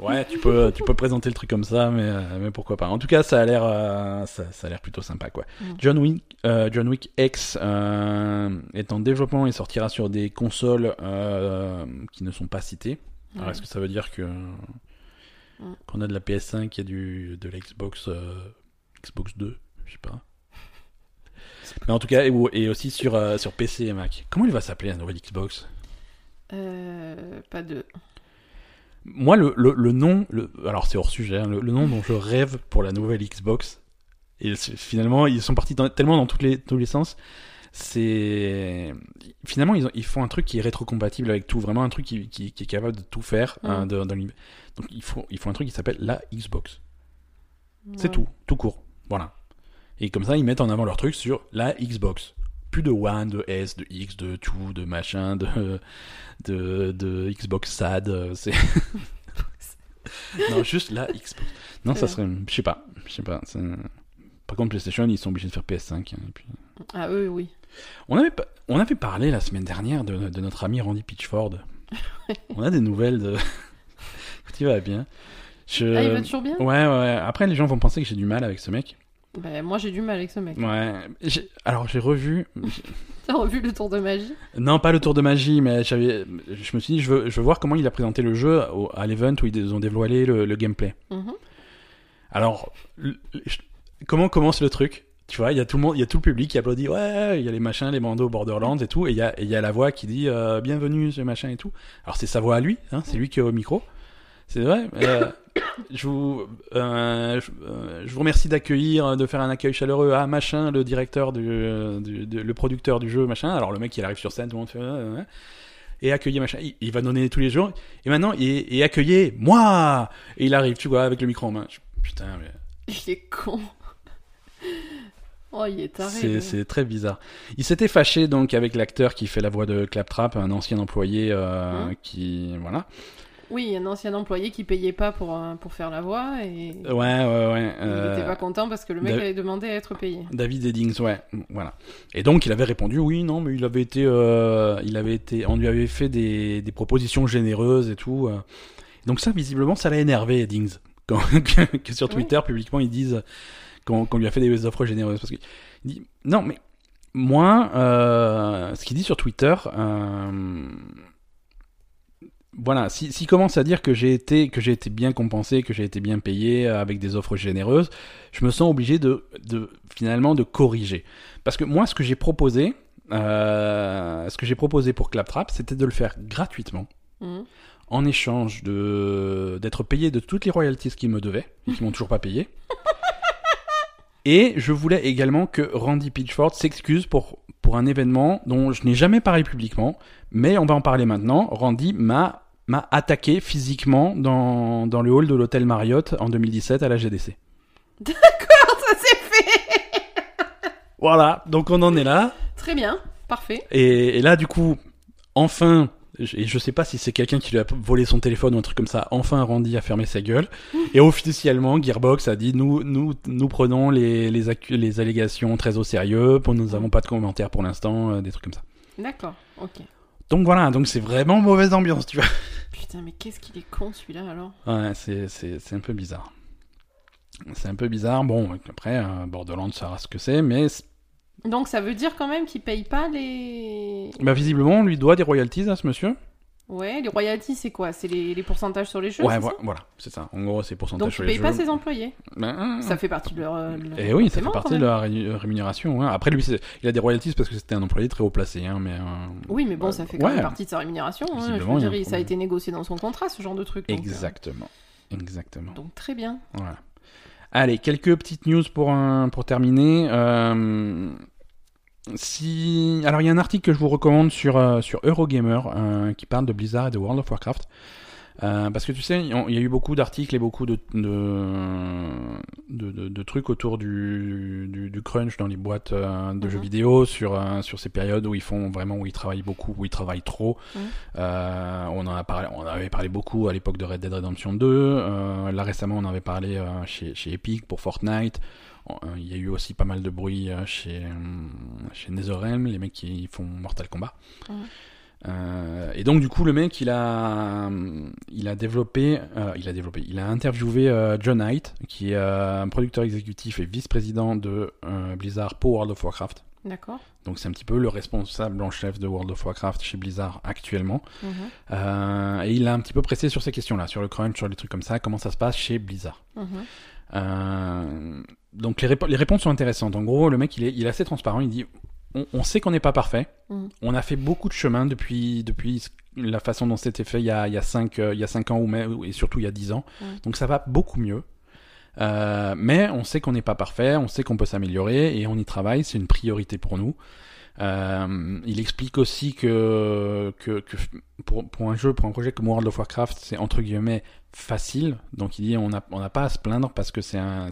ouais, tu peux, tu peux présenter le truc comme ça, mais, euh, mais pourquoi pas. En tout cas, ça a l'air, euh, ça, ça a l'air plutôt sympa quoi. Mm. John Wick, euh, John Wick X euh, est en développement et sortira sur des consoles qui ne sont pas citées. Alors, est-ce que ça veut dire que Mm. qu'on a de la PS5, il y a du de l'Xbox euh, Xbox 2, je sais pas. Mais en tout cas, et, et aussi sur sur PC et Mac. Comment il va s'appeler la nouvelle Xbox? Euh, pas de. Moi, le, le, le nom, le, alors c'est hors sujet, hein, le, le nom dont je rêve pour la nouvelle Xbox, et finalement, ils sont partis dans- tellement dans tous les, tous les sens, c'est. Finalement, ils, ont- ils font un truc qui est rétrocompatible avec tout, vraiment un truc qui, qui, qui est capable de tout faire. hein, Mm. de- dans l'univers. Donc, il faut, il faut un truc qui s'appelle la Xbox. C'est tout, tout court. Voilà. Et comme ça, ils mettent en avant leur truc sur la Xbox. Plus de One, de S, de X, de tout, de machin, de, de, de Xbox SAD. euh, C'est. non, juste la Xbox. Non, ça serait. Je sais pas. Je sais pas. Par contre, PlayStation, ils sont obligés de faire PS5. hein, et puis... Ah, eux, oui. on, avait, on avait parlé la semaine dernière de, de notre ami Randy Pitchford. on a des nouvelles de. Écoute, il va bien. Je... Ah, il va toujours bien? Ouais, ouais. Après, les gens vont penser que j'ai du mal avec ce mec. Bah, moi, j'ai du mal avec ce mec. Ouais. Alors, j'ai revu. T'as revu le tour de magie? Non, pas le tour de magie, mais j'avais. Je me suis dit, je veux, je veux voir comment il a présenté le jeu au- à l'event où ils ont dévoilé le, le gameplay. Mhm. Alors, le- comment commence le truc? Tu vois, il y a tout le monde, il y a tout le public qui applaudit. Ouais, il y a les machins, les bandeaux Borderlands et tout, et il y a, et il y a la voix qui dit euh, bienvenue, ce machin et tout. Alors c'est sa voix à lui, hein, c'est lui qui est au micro. C'est vrai. euh, je vous, euh, je, euh, je vous remercie d'accueillir, de faire un accueil chaleureux à machin, le directeur du, du- de- le producteur du jeu, machin. Alors le mec, il arrive sur scène, tout le monde fait. Et accueillir machin, il, il va donner tous les jours. Et maintenant, et, et accueillez moi. Et il arrive, tu vois, avec le micro en main. Je- putain, mais Il est con. Oh, il est taré. C'est très bizarre. Il s'était fâché donc avec l'acteur qui fait la voix de Claptrap, un ancien employé euh, Hein qui voilà. Oui, un ancien employé qui payait pas pour, euh, pour faire la voix et Ouais ouais ouais. il euh, était pas content parce que le mec avait demandé à être payé. David Eddings, ouais, voilà. Et donc il avait répondu oui, non, mais il avait été, euh, il avait été, on lui avait fait des, des propositions généreuses et tout. euh. Donc ça, visiblement, ça l'a énervé Eddings, quand, que, sur Oui. Twitter publiquement ils disent qu'on qu'on lui a fait des offres généreuses parce qu'il dit non, mais moi, euh, ce qu'il dit sur Twitter. euh, voilà, si- s'il commence à dire que j'ai été que j'ai été bien compensé, que j'ai été bien payé euh, avec des offres généreuses, je me sens obligé de, de finalement de corriger. Parce que moi, ce que j'ai proposé, euh, ce que j'ai proposé pour Claptrap, c'était de le faire gratuitement, Mhm. en échange de d'être payé de toutes les royalties qu'ils me devaient, et qui m'ont toujours pas payé. Et je voulais également que Randy Pitchford s'excuse pour, pour un événement dont je n'ai jamais parlé publiquement, mais on va en parler maintenant. Randy m'a m'a attaqué physiquement dans, dans le hall de l'hôtel Marriott en 2017 à la GDC. ça s'est fait Voilà, donc on en est là. Très bien, parfait. Et, et là, du coup, enfin, et je sais pas si c'est quelqu'un qui lui a volé son téléphone ou un truc comme ça, enfin Randy a fermé sa gueule. Et officiellement, Gearbox a dit nous, nous, nous prenons les, les, allégations très au sérieux, pour, nous n'avons pas de commentaires pour l'instant, euh, des trucs comme ça. D'accord, ok. Donc voilà, donc c'est vraiment mauvaise ambiance, tu vois. Putain, mais qu'est-ce qu'il est con celui-là alors? Ouais, c'est, un peu bizarre. C'est un peu bizarre. Bon, après, euh, Borderlands, ça ce que c'est, mais Donc ça veut dire quand même qu'il paye pas les. bah, visiblement, on lui doit des royalties à ce monsieur. Ouais, les royalties c'est quoi? C'est les, les pourcentages sur les jeux ouais, voilà, c'est ça. En gros, c'est pourcentage Donc sur il les paye pas jeux. ses employés. Ben, Ça fait partie de leur. euh, leur Et oui, ça fait partie de la ré- rémunération. hein. Après, lui, il a des royalties parce que c'était un employé très haut placé. Hein, mais, euh, Oui, mais bon, ça fait quand ouais, même partie de sa rémunération. hein. Je veux il a il- ça a été négocié dans son contrat, ce genre de truc. donc, euh, Exactement. Exactement. Donc très bien. Voilà. Allez, quelques petites news pour, un- pour terminer. Euh, si... Alors, il y a un article que je vous recommande sur, euh, sur Eurogamer euh, qui parle de Blizzard et de World of Warcraft. Euh, parce que tu sais, il y a eu beaucoup d'articles et beaucoup de, de, de, de- de trucs autour du, du, du crunch dans les boîtes euh, de Mhm. jeux vidéo sur, euh, sur ces périodes où ils font vraiment, où ils travaillent beaucoup, où ils travaillent trop. Mhm. On, en a parlé, on avait parlé beaucoup à l'époque de Red Dead Redemption 2. Euh, là récemment, on en avait parlé chez, chez Epic pour Fortnite. Il y a eu aussi pas mal de bruit chez, chez NetherRealm, les mecs qui font Mortal Kombat. Mhm. Euh, et donc du coup le mec il a il a développé euh, il a développé il a interviewé euh, John Haidt qui est un producteur exécutif et vice-président de Blizzard pour World of Warcraft D'accord. donc c'est un petit peu le responsable en chef de World of Warcraft chez Blizzard actuellement Mhm. Et il a un petit peu pressé sur ces questions là sur le crunch sur les trucs comme ça comment ça se passe chez Blizzard Mhm. donc les, les réponses sont intéressantes. En gros, le mec, il est, il est assez transparent. Il dit, on, on sait qu'on n'est pas parfait. Mhm. On a fait beaucoup de chemin depuis, depuis la façon dont c'était fait il y a, il y a 5 il y a cinq ans ou même, et surtout il y a 10 ans. Mhm. Donc ça va beaucoup mieux. Euh, mais on sait qu'on n'est pas parfait, on sait qu'on peut s'améliorer et on y travaille. C'est une priorité pour nous. Euh, il explique aussi que, que, que pour, pour un jeu, pour un projet comme World of Warcraft, c'est entre guillemets facile. Donc il dit on n'a on n'a pas à se plaindre parce que c'est un,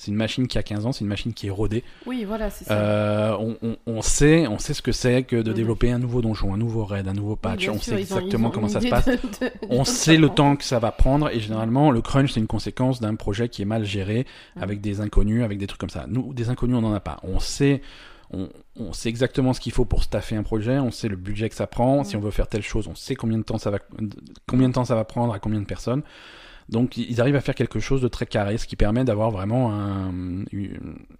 c'est une machine qui a 15 ans, c'est une machine qui est rodée. Oui, voilà, c'est ça. Euh, on, on, on sait, on sait ce que c'est que de développer un nouveau donjon, un nouveau raid, un nouveau patch. on sûr, sait exactement ont comment ça se passe. de- de- On sait le temps que ça va prendre et généralement le crunch c'est une conséquence d'un projet qui est mal géré avec des inconnus, avec des trucs comme ça. Nous, des inconnus, on n'en a pas. On sait, on, on sait exactement ce qu'il faut pour staffer un projet, on sait le budget que ça prend. Si on veut faire telle chose, on sait combien de temps ça va, combien de temps ça va prendre à combien de personnes. Donc ils arrivent à faire quelque chose de très carré, ce qui permet d'avoir vraiment un,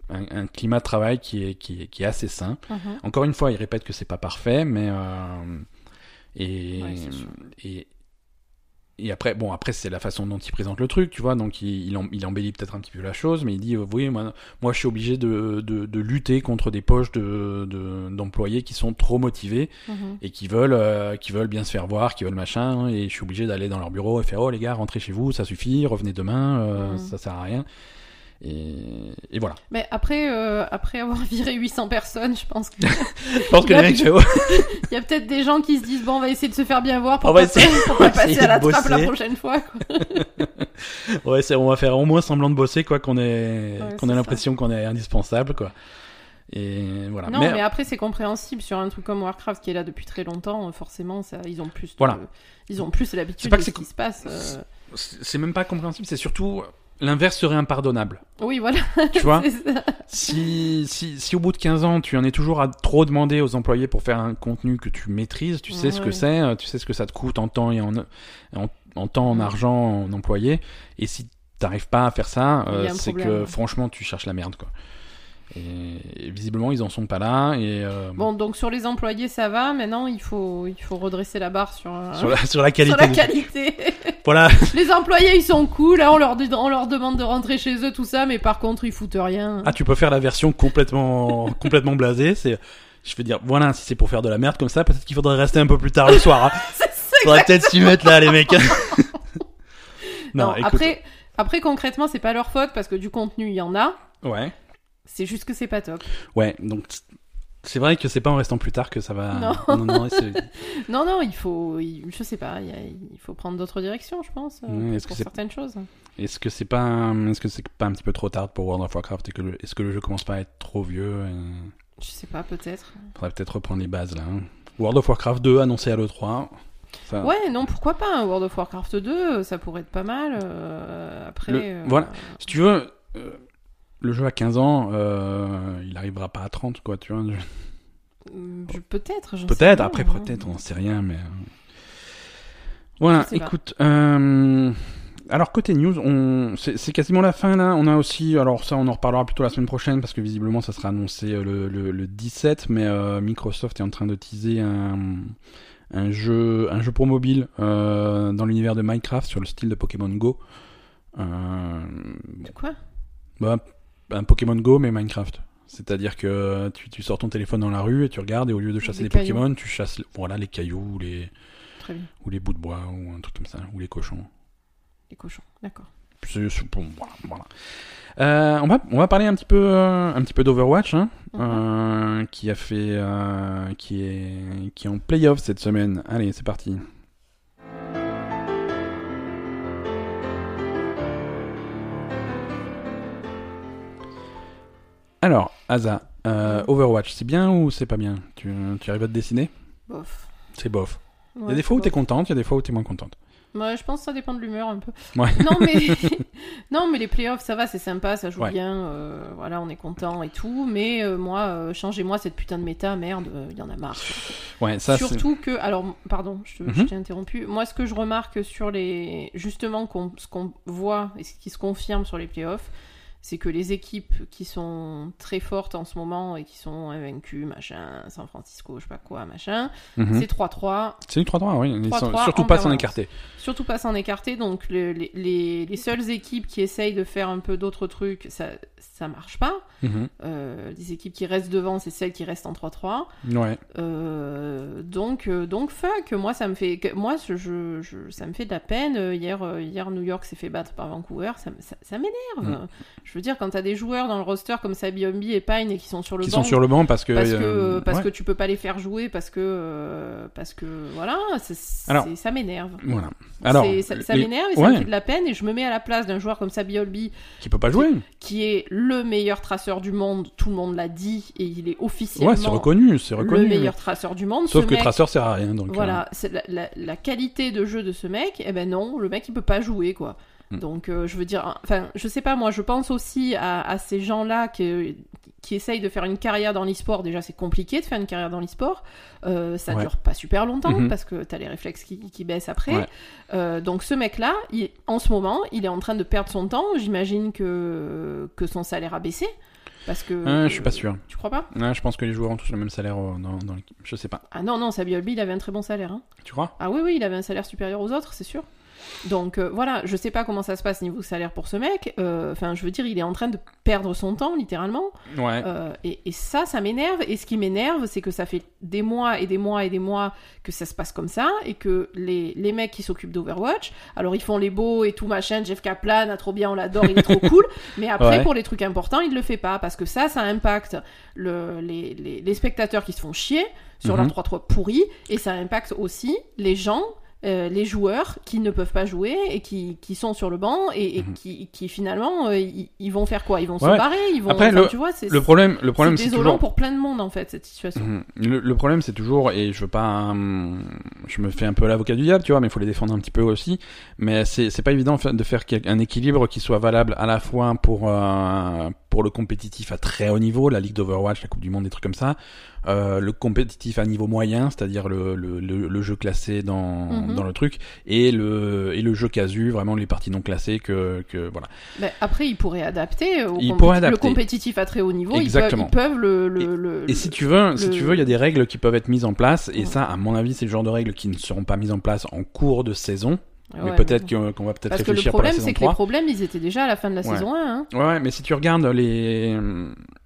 un, un climat de travail qui est, qui est, qui est assez sain. Mhm. Encore une fois, il répète que c'est pas parfait, mais euh, et, Ouais, c'est sûr. et et après, bon, après c'est la façon dont il présente le truc, tu vois, donc il, il, em- il embellit peut-être un petit peu la chose, mais il dit, euh, oui, moi, moi je suis obligé de, de, de lutter contre des poches de, de- d'employés qui sont trop motivés Mhm. et qui veulent, euh, qui veulent bien se faire voir, qui veulent machin, et je suis obligé d'aller dans leur bureau et faire, oh les gars, rentrez chez vous, ça suffit, revenez demain, euh, Mhm. ça sert à rien. Et, et voilà. Mais après, euh, après avoir viré 800 personnes, je pense que Je pense que les mecs, il y a peut-être des gens qui se disent bon, on va essayer de se faire bien voir pour On va essayer- pour pas passer à la trappe la prochaine fois. Quoi. ouais, on va faire au moins semblant de bosser, quoi, qu'on ait, Ouais, qu'on ait l'impression qu'on est indispensable, quoi. Et voilà. Non, mais... après c'est compréhensible sur un truc comme Warcraft qui est là depuis très longtemps. euh, Forcément, ça, ils ont plus, de- Voilà. ils ont plus l'habitude pas de ce qui se passe. euh. c'est c'est même pas compréhensible, c'est surtout l'inverse serait impardonnable. Oui, voilà. Tu vois ça. si, si, si au bout de 15 ans, tu en es toujours à trop demander aux employés pour faire un contenu que tu maîtrises, tu sais ce que c'est, euh, tu sais ce que ça te coûte en temps et en, en, en temps, en argent, en employé, et si t'arrives pas à faire ça, euh, c'est que franchement, tu cherches la merde, quoi. Et, et visiblement, ils en sont pas là, et euh, Bon, donc sur les employés, ça va. Maintenant, il faut, il faut redresser la barre sur, euh, sur, la, sur la qualité. sur la de- qualité. Voilà, les employés, ils sont cool. Là, on leur, on leur demande de rentrer chez eux, tout ça. Mais par contre, ils foutent rien. ah, tu peux faire la version complètement, complètement blasée, c'est. Je veux dire, voilà, si c'est pour faire de la merde comme ça, peut-être qu'il faudrait rester un peu plus tard le soir. Hein. Faudrait peut-être s'y mettre là, les mecs. Non, après, après, concrètement, c'est pas leur faute parce que du contenu, il y en a. Ouais. C'est juste que c'est pas top. Ouais, donc c'est vrai que c'est pas en restant plus tard que ça va. Non. non, non, Non, non, il faut, je sais pas, il, faut prendre d'autres directions, je pense, euh, pour certaines choses. Est-ce que c'est pas, est-ce que c'est pas un petit peu trop tard pour World of Warcraft et que le... est-ce que le jeu commence pas à être trop vieux et... Je sais pas, peut-être. Faudrait peut-être reprendre les bases là. hein. World of Warcraft 2 annoncé à l'E3. Ça... Ouais, non, pourquoi pas un World of Warcraft 2, ça pourrait être pas mal. euh, après, Le- euh, voilà. Si tu veux, euh, le jeu à 15 ans, euh, il arrivera pas à 30 quoi, tu vois. je- peut-être. j'en Peut-être, après hein. peut-être, on sait rien, mais. euh. Voilà, écoute. euh, Alors, côté news, on... c'est quasiment la fin là. On a aussi, alors ça, on en reparlera plutôt la semaine prochaine parce que visiblement ça sera annoncé le, le, le 17, mais euh, Microsoft est en train de teaser un, un, jeu, un jeu pour mobile euh, dans l'univers de Minecraft sur le style de Pokémon Go. Euh, De quoi? bah, un Pokémon Go, mais Minecraft. C'est-à-dire que tu, tu sors ton téléphone dans la rue et tu regardes et au lieu de chasser les. Pokémon, tu chasses voilà, les cailloux ou les, ou les bouts de bois ou un truc comme ça, ou les cochons. Les cochons, d'accord. Voilà, voilà. Euh, on, va, on va parler un petit peu, euh, un petit peu d'Overwatch, hein, Mhm. euh, qui a fait, euh, qui est, qui est en playoff cette semaine. Allez, c'est parti. Alors, Asa, euh. Overwatch, c'est bien ou c'est pas bien? Tu, tu arrives à te dessiner? Bof. C'est bof. Il y a des fois où t'es contente, il y a des fois où t'es moins contente. Ouais, je pense que ça dépend de l'humeur un peu. Ouais. Non, mais... non, mais les playoffs, ça va, c'est sympa, ça joue Ouais. bien. euh, voilà, on est content et tout. Mais euh, moi, euh, changez-moi cette putain de méta, merde, il y en a marre. Ouais, ça. Surtout que, alors, pardon, je, Mhm. je t'ai interrompu. Moi, ce que je remarque sur les, justement, ce qu'on voit et ce qui se confirme sur les playoffs, c'est que les équipes qui sont très fortes en ce moment et qui sont invaincues, machin, San Francisco, je sais pas quoi, machin, Mhm. c'est 3-3. C'est une 3-3, oui. Ils 3-3 sont surtout pas s'en écarter. Surtout pas s'en écarter, donc le- les, les, les seules équipes qui essayent de faire un peu d'autres trucs, ça, ça marche pas. Euh, les équipes qui restent devant, c'est celles qui restent en 3-3. Ouais. Euh, donc, euh, donc fuck, moi ça me fait, moi je, je, je- ça me fait de la peine. Hier, hier New York s'est fait battre par Vancouver, ça, me- ça, ça m'énerve. Mm. Je veux dire, quand t'as des joueurs dans le roster comme Sabi Ombi et Pine et qui sont sur le Qui banc, sont sur le banc parce que. parce que euh, parce ouais. que tu peux pas les faire jouer parce que parce que voilà, Alors, ça m'énerve. Voilà. Alors, ça, m'énerve et ça me fait de la peine et je me mets à la place d'un joueur comme Sabi qui peut pas jouer. qui est le meilleur traceur du monde, tout le monde l'a dit et il est officiellement Ouais, c'est reconnu, c'est le meilleur traceur du monde. Sauf Ce que mec- Tracer sert à rien, donc. voilà, c'est la, la- la qualité de jeu de ce mec, eh ben non, le mec il peut pas jouer quoi. Mm. Donc euh, je veux dire, enfin je sais pas, moi je pense aussi à, à ces gens-là qui, qui essayent de faire une carrière dans l'e-sport. Déjà c'est compliqué de faire une carrière dans l'e-sport, Euh, ça Ouais. dure pas super longtemps Mhm. parce que t'as les réflexes qui, qui baissent après. Ouais. Euh, donc ce mec-là, il- en ce moment, il est en train de perdre son temps. J'imagine que, que son salaire a baissé. Parce que. Euh, je suis pas sûr. Tu crois pas? Ouais, je pense que les joueurs ont tous le même salaire dans, dans l'équipe. Je sais pas. Ah non, non, Sabi Olby, il avait un très bon salaire. hein. Tu crois? Ah oui, oui, il avait un salaire supérieur aux autres, c'est sûr. Donc euh, voilà, je sais pas comment ça se passe niveau salaire pour ce mec. Euh, Enfin, je veux dire, il est en train de perdre son temps littéralement. Ouais. Euh, et, et ça, ça m'énerve. Et ce qui m'énerve, c'est que ça fait des mois et des mois et des mois que ça se passe comme ça et que les, les mecs qui s'occupent d'Overwatch, alors ils font les beaux et tout machin. Jeff Kaplan, a trop bien, on l'adore, il est trop cool. Mais après, Ouais. pour les trucs importants, il le fait pas parce que ça, ça impacte le, les, les, les spectateurs qui se font chier sur Mhm. leur 3-3 pourri et ça impacte aussi les gens. Euh, les joueurs qui ne peuvent pas jouer et qui, qui sont sur le banc et, et Mhm. qui, qui finalement euh, ils, ils vont faire quoi? Ils vont se Ouais. barrer Ils vont Après, enfin, le- tu vois, c'est Le problème, le problème, c'est toujours. pour plein de monde en fait cette situation. Mhm. Le, le problème, c'est toujours, et je veux pas, hum, je me fais un peu l'avocat du diable, tu vois, mais il faut les défendre un petit peu aussi. Mais c'est c'est pas évident de faire un équilibre qui soit valable à la fois pour euh, pour le compétitif à très haut niveau, la Ligue d'Overwatch, la Coupe du Monde, des trucs comme ça, euh, le compétitif à niveau moyen, c'est-à-dire le, le, le, le jeu classé dans Mhm. dans le truc, et le et le jeu casu, vraiment les parties non classées que que voilà. Mais après, ils pourraient adapter au Ils le compétitif à très haut niveau. Exactement. Ils peuvent, ils peuvent le, le, le- Et si tu veux, si tu veux, il y a des règles qui peuvent être mises en place, et Ouais. ça, à mon avis, c'est le genre de règles qui ne seront pas mises en place en cours de saison. Mais peut-être qu'on va peut-être Parce que le réfléchir problème, c'est que les 3. problèmes, ils étaient déjà à la fin de la Ouais. saison 1. Hein. Ouais, mais si tu regardes les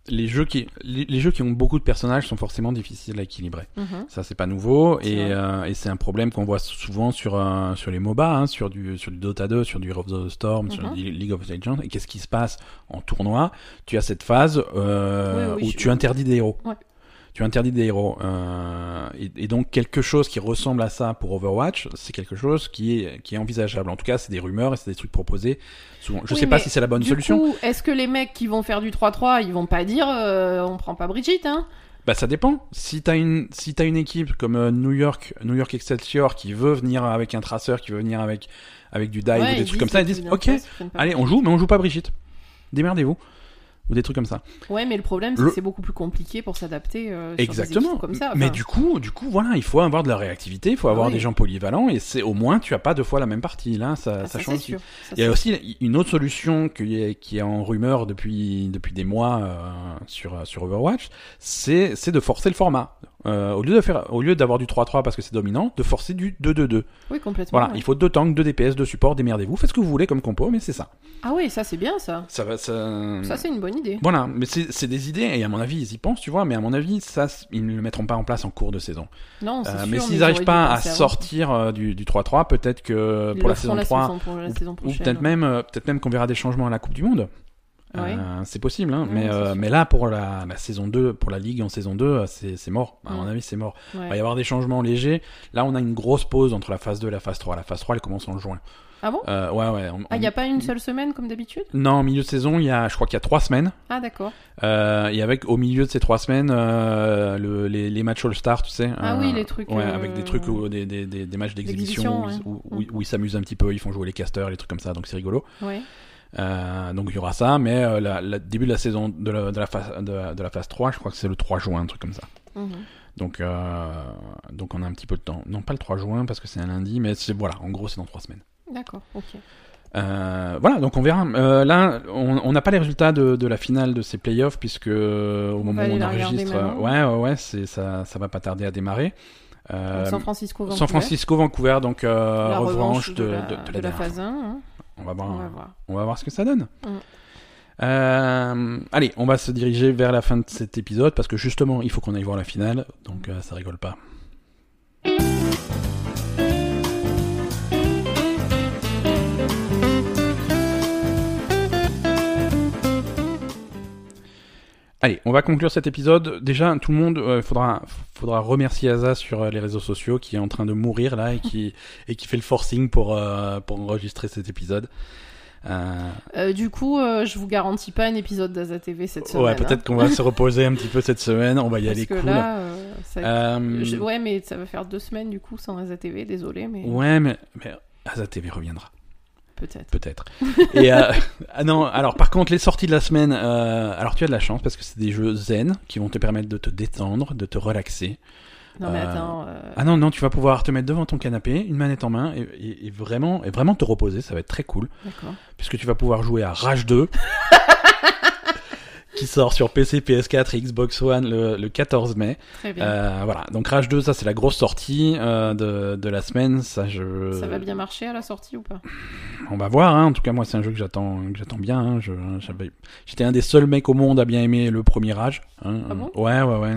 les jeux qui les, les jeux qui ont beaucoup de personnages sont forcément difficiles à équilibrer. Mhm. Ça c'est pas nouveau et euh, et c'est un problème qu'on voit souvent sur euh, sur les MOBA, hein, sur du sur du Dota 2, sur du Heroes of the Storm, sur Mhm. du League of Legends. Et qu'est-ce qui se passe en tournoi? Tu as cette phase euh, Oui, oui, où je- tu interdis des héros. Ouais. Tu interdis des héros. Euh, et, et donc quelque chose qui ressemble à ça pour Overwatch, c'est quelque chose qui est qui est envisageable. En tout cas, c'est des rumeurs et c'est des trucs proposés. Souvent, je Oui, sais pas si c'est la bonne du solution. est-ce que les mecs qui vont faire du 3-3, ils vont pas dire euh, on prend pas Brigitte hein? Bah ça dépend. Si t'as une si t'as une équipe comme euh, New York New York Excelsior qui veut venir avec un traceur, qui veut venir avec avec du dive Ouais, ou des trucs comme ça, ils disent ok, allez on joue, mais on joue pas Brigitte. Démerdez-vous ou des trucs comme ça. Ouais, mais le problème, c'est Le- que c'est beaucoup plus compliqué pour s'adapter euh, sur des Exactement. équipes comme ça. Mais enfin. du coup du coup voilà, il faut avoir de la réactivité, il faut avoir Oui. des gens polyvalents et c'est au moins tu as pas deux fois la même partie là, ça Ah, ça ça, change. c'est sûr. Ça, Il y a aussi une autre solution qui est, qui est en rumeur depuis, depuis des mois euh, sur, sur Overwatch, c'est c'est de forcer le format. Euh, au lieu de faire, au lieu d'avoir du 3-3 parce que c'est dominant, de forcer du 2-2-2. Oui, complètement. Voilà, ouais. il faut deux tanks, deux DPS, deux supports, démerdez-vous, faites ce que vous voulez comme compo, mais c'est ça. Ah oui, ça c'est bien ça. Ça va, ça. Ça c'est une bonne idée. Voilà, mais c'est des idées et à mon avis ils y pensent, tu vois, mais à mon avis ça ils ne le mettront pas en place en cours de saison. Non, c'est Euh, sûr. mais ils s'ils n'arrivent pas à sortir euh, du du 3-3, peut-être que pour la saison 3 saison pour la saison ou peut-être même, euh, peut-être même qu'on verra des changements à la Coupe du Monde. Ouais. Euh, c'est possible, hein, mais, euh, mais là, pour la, la saison 2, pour la Ligue en saison 2, euh, c'est mort. À mon avis, c'est mort. Ouais. Il va y avoir des changements légers. Là, on a une grosse pause entre la phase 2 et la phase 3. La phase 3, elle commence en juin. Ah bon? Euh, ouais, ouais. on- Ah, il n'y a pas une seule semaine comme d'habitude? Non, au milieu de saison, il y a, je crois qu'il y a trois semaines. Ah d'accord. Euh, et avec, au milieu de ces trois semaines, euh, le, les, les matchs All-Star, tu sais. Ah oui, les trucs, Ouais, avec des trucs, où- des, des, des, des matchs d'exhibition où, D'exhibition, où- ouais. où- où ils s'amusent un petit peu, ils font jouer les casters, les trucs comme ça, donc c'est rigolo. Ouais. Euh, donc il y aura ça, mais euh, la, la- début de la saison de la, de la phase de, de la phase 3, je crois que c'est le 3 juin, un truc comme ça. Mhm. Donc euh, donc on a un petit peu de temps. Non, pas le 3 juin parce que c'est un lundi, mais voilà, en gros c'est dans 3 semaines. D'accord. Ok. Euh, voilà, donc on verra. Là, on n'a pas les résultats de, de la finale de ces playoffs puisque au moment où on enregistre, ouais, ouais, ouais, ça, ça va pas tarder à démarrer. San Francisco, Vancouver. San Francisco, Vancouver, donc La revanche de, la, de- phase fois. 1. hein. On va voir. On va voir. On va voir ce que ça donne. Mm. Euh, allez, on va se diriger vers la fin de cet épisode parce que justement, il faut qu'on aille voir la finale, donc euh, ça rigole pas. Allez, on va conclure cet épisode. Déjà, tout le monde, euh, faudra, faudra remercier Asa sur euh, les réseaux sociaux qui est en train de mourir là et qui, et qui fait le forcing pour, euh, pour enregistrer cet épisode. Euh, du coup, je vous garantis pas un épisode d'Aza TV cette semaine. ouais, hein. peut-être qu'on va se reposer un petit peu cette semaine. On va y Parce aller que cool. là, ça- je- ouais, mais ça va faire deux semaines du coup sans Aza TV. Désolé, mais Ouais, mais, mais Asa TV reviendra, peut-être. peut-être. Et euh, ah non, alors par contre, les sorties de la semaine, euh, alors tu as de la chance parce que c'est des jeux zen qui vont te permettre de te détendre, de te relaxer. Non mais Euh, attends. euh, Ah non, non, tu vas pouvoir te mettre devant ton canapé, une manette en main et, et- et vraiment, et vraiment te reposer. Ça va être très cool D'accord. puisque tu vas pouvoir jouer à Rage 2. qui sort sur PC, PS4 et Xbox One le, le 14 mai. Très bien. Euh, voilà, donc Rage 2, ça c'est la grosse sortie euh, de, de la semaine. Ça, je... Ça va bien marcher à la sortie ou pas? On va voir. Hein. En tout cas, moi, c'est un jeu que j'attends, que j'attends bien. Hein. J'étais un des seuls mecs au monde à bien aimer le premier Rage. hein. Ah bon? Ouais, ouais, ouais.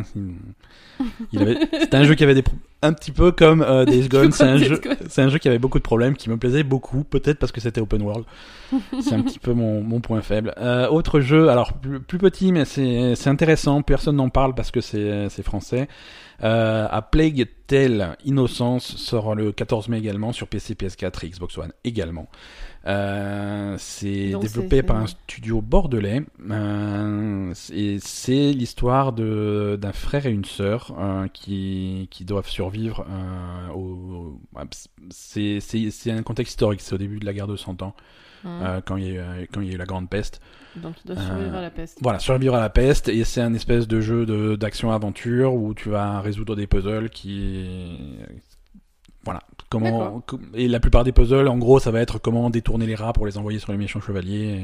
Avait... C'était un jeu qui avait des pro- un petit peu comme euh, Days Gone. C'est un jeu, un qui avait beaucoup de problèmes, qui me plaisait beaucoup. Peut-être parce que c'était open world. c'est un petit peu mon, mon point faible. Euh, autre jeu, alors plus, plus petit, mais c'est, intéressant. Personne n'en parle parce que c'est, c'est français. Euh, à Plague Tale Innocence sort le 14 mai également sur PC, PS4 et Xbox One également. Euh, c'est développé par un studio bordelais euh, et c'est l'histoire d'un frère et une sœur euh, qui qui doivent survivre euh, au, au- c'est un contexte historique c'est au début de la guerre de 100 ans euh, quand il y a eu, quand il y a eu la grande peste Donc il doit survivre à la peste. voilà, survivre à la peste, et c'est un espèce de jeu de- d'action-aventure où tu vas résoudre des puzzles qui. Voilà. Comment. Et la plupart des puzzles, en gros, ça va être comment détourner les rats pour les envoyer sur les méchants chevaliers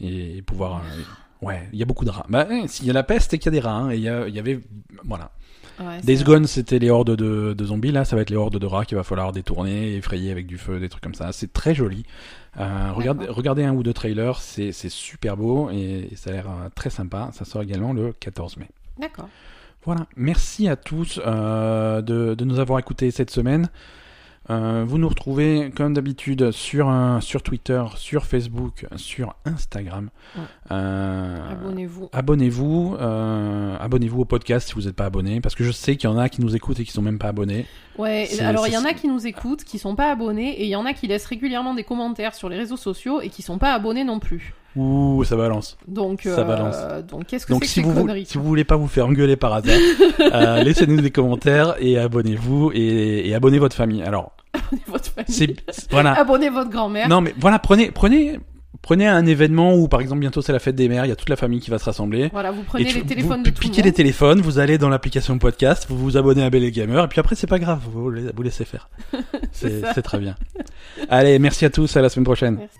et, et pouvoir. euh, Ouais, il y a beaucoup de rats. Bah, ouais, s'il y a la peste, c'est qu'il y a des rats, hein, et il y, avait. Voilà. Ouais, Days. Gone, c'était les hordes de, de zombies, là, ça va être les hordes de rats qu'il va falloir détourner, effrayer avec du feu, des trucs comme ça. C'est très joli. Euh, regardez, un ou deux trailers, c'est super beau et, et ça a l'air euh, très sympa. Ça sort également le 14 mai. D'accord. Voilà, merci à tous euh, de, de nous avoir écoutés cette semaine. Euh, vous nous retrouvez comme d'habitude sur, euh, sur Twitter, sur Facebook, sur Instagram. Ouais. Euh, Abonnez-vous. Abonnez-vous, euh, abonnez-vous au podcast si vous n'êtes pas abonné, parce que je sais qu'il y en a qui nous écoutent et qui sont même pas abonnés. Ouais, alors il y en a qui nous écoutent, qui sont pas abonnés, et il y en a qui laissent régulièrement des commentaires sur les réseaux sociaux et qui sont pas abonnés non plus. Ouh, ça balance. Donc, Ça euh, balance. donc qu'est-ce que c'est que si ces vous, conneries si vous voulez pas vous faire engueuler par hasard, euh, laissez-nous des commentaires et abonnez-vous et, et abonnez votre famille. Alors, Abonnez votre famille. voilà. Abonnez votre grand-mère. Non mais voilà, prenez prenez prenez un événement où par exemple bientôt c'est la fête des mères, il y a toute la famille qui va se rassembler. Voilà, vous Et prenez tu- les téléphones vous de tout le piquez monde. les téléphones, vous allez dans l'application podcast, vous vous abonnez à Belle et Gamer, et puis après c'est pas grave, vous, vous laissez faire. C'est très bien. Allez, merci à tous, à la semaine prochaine. Merci.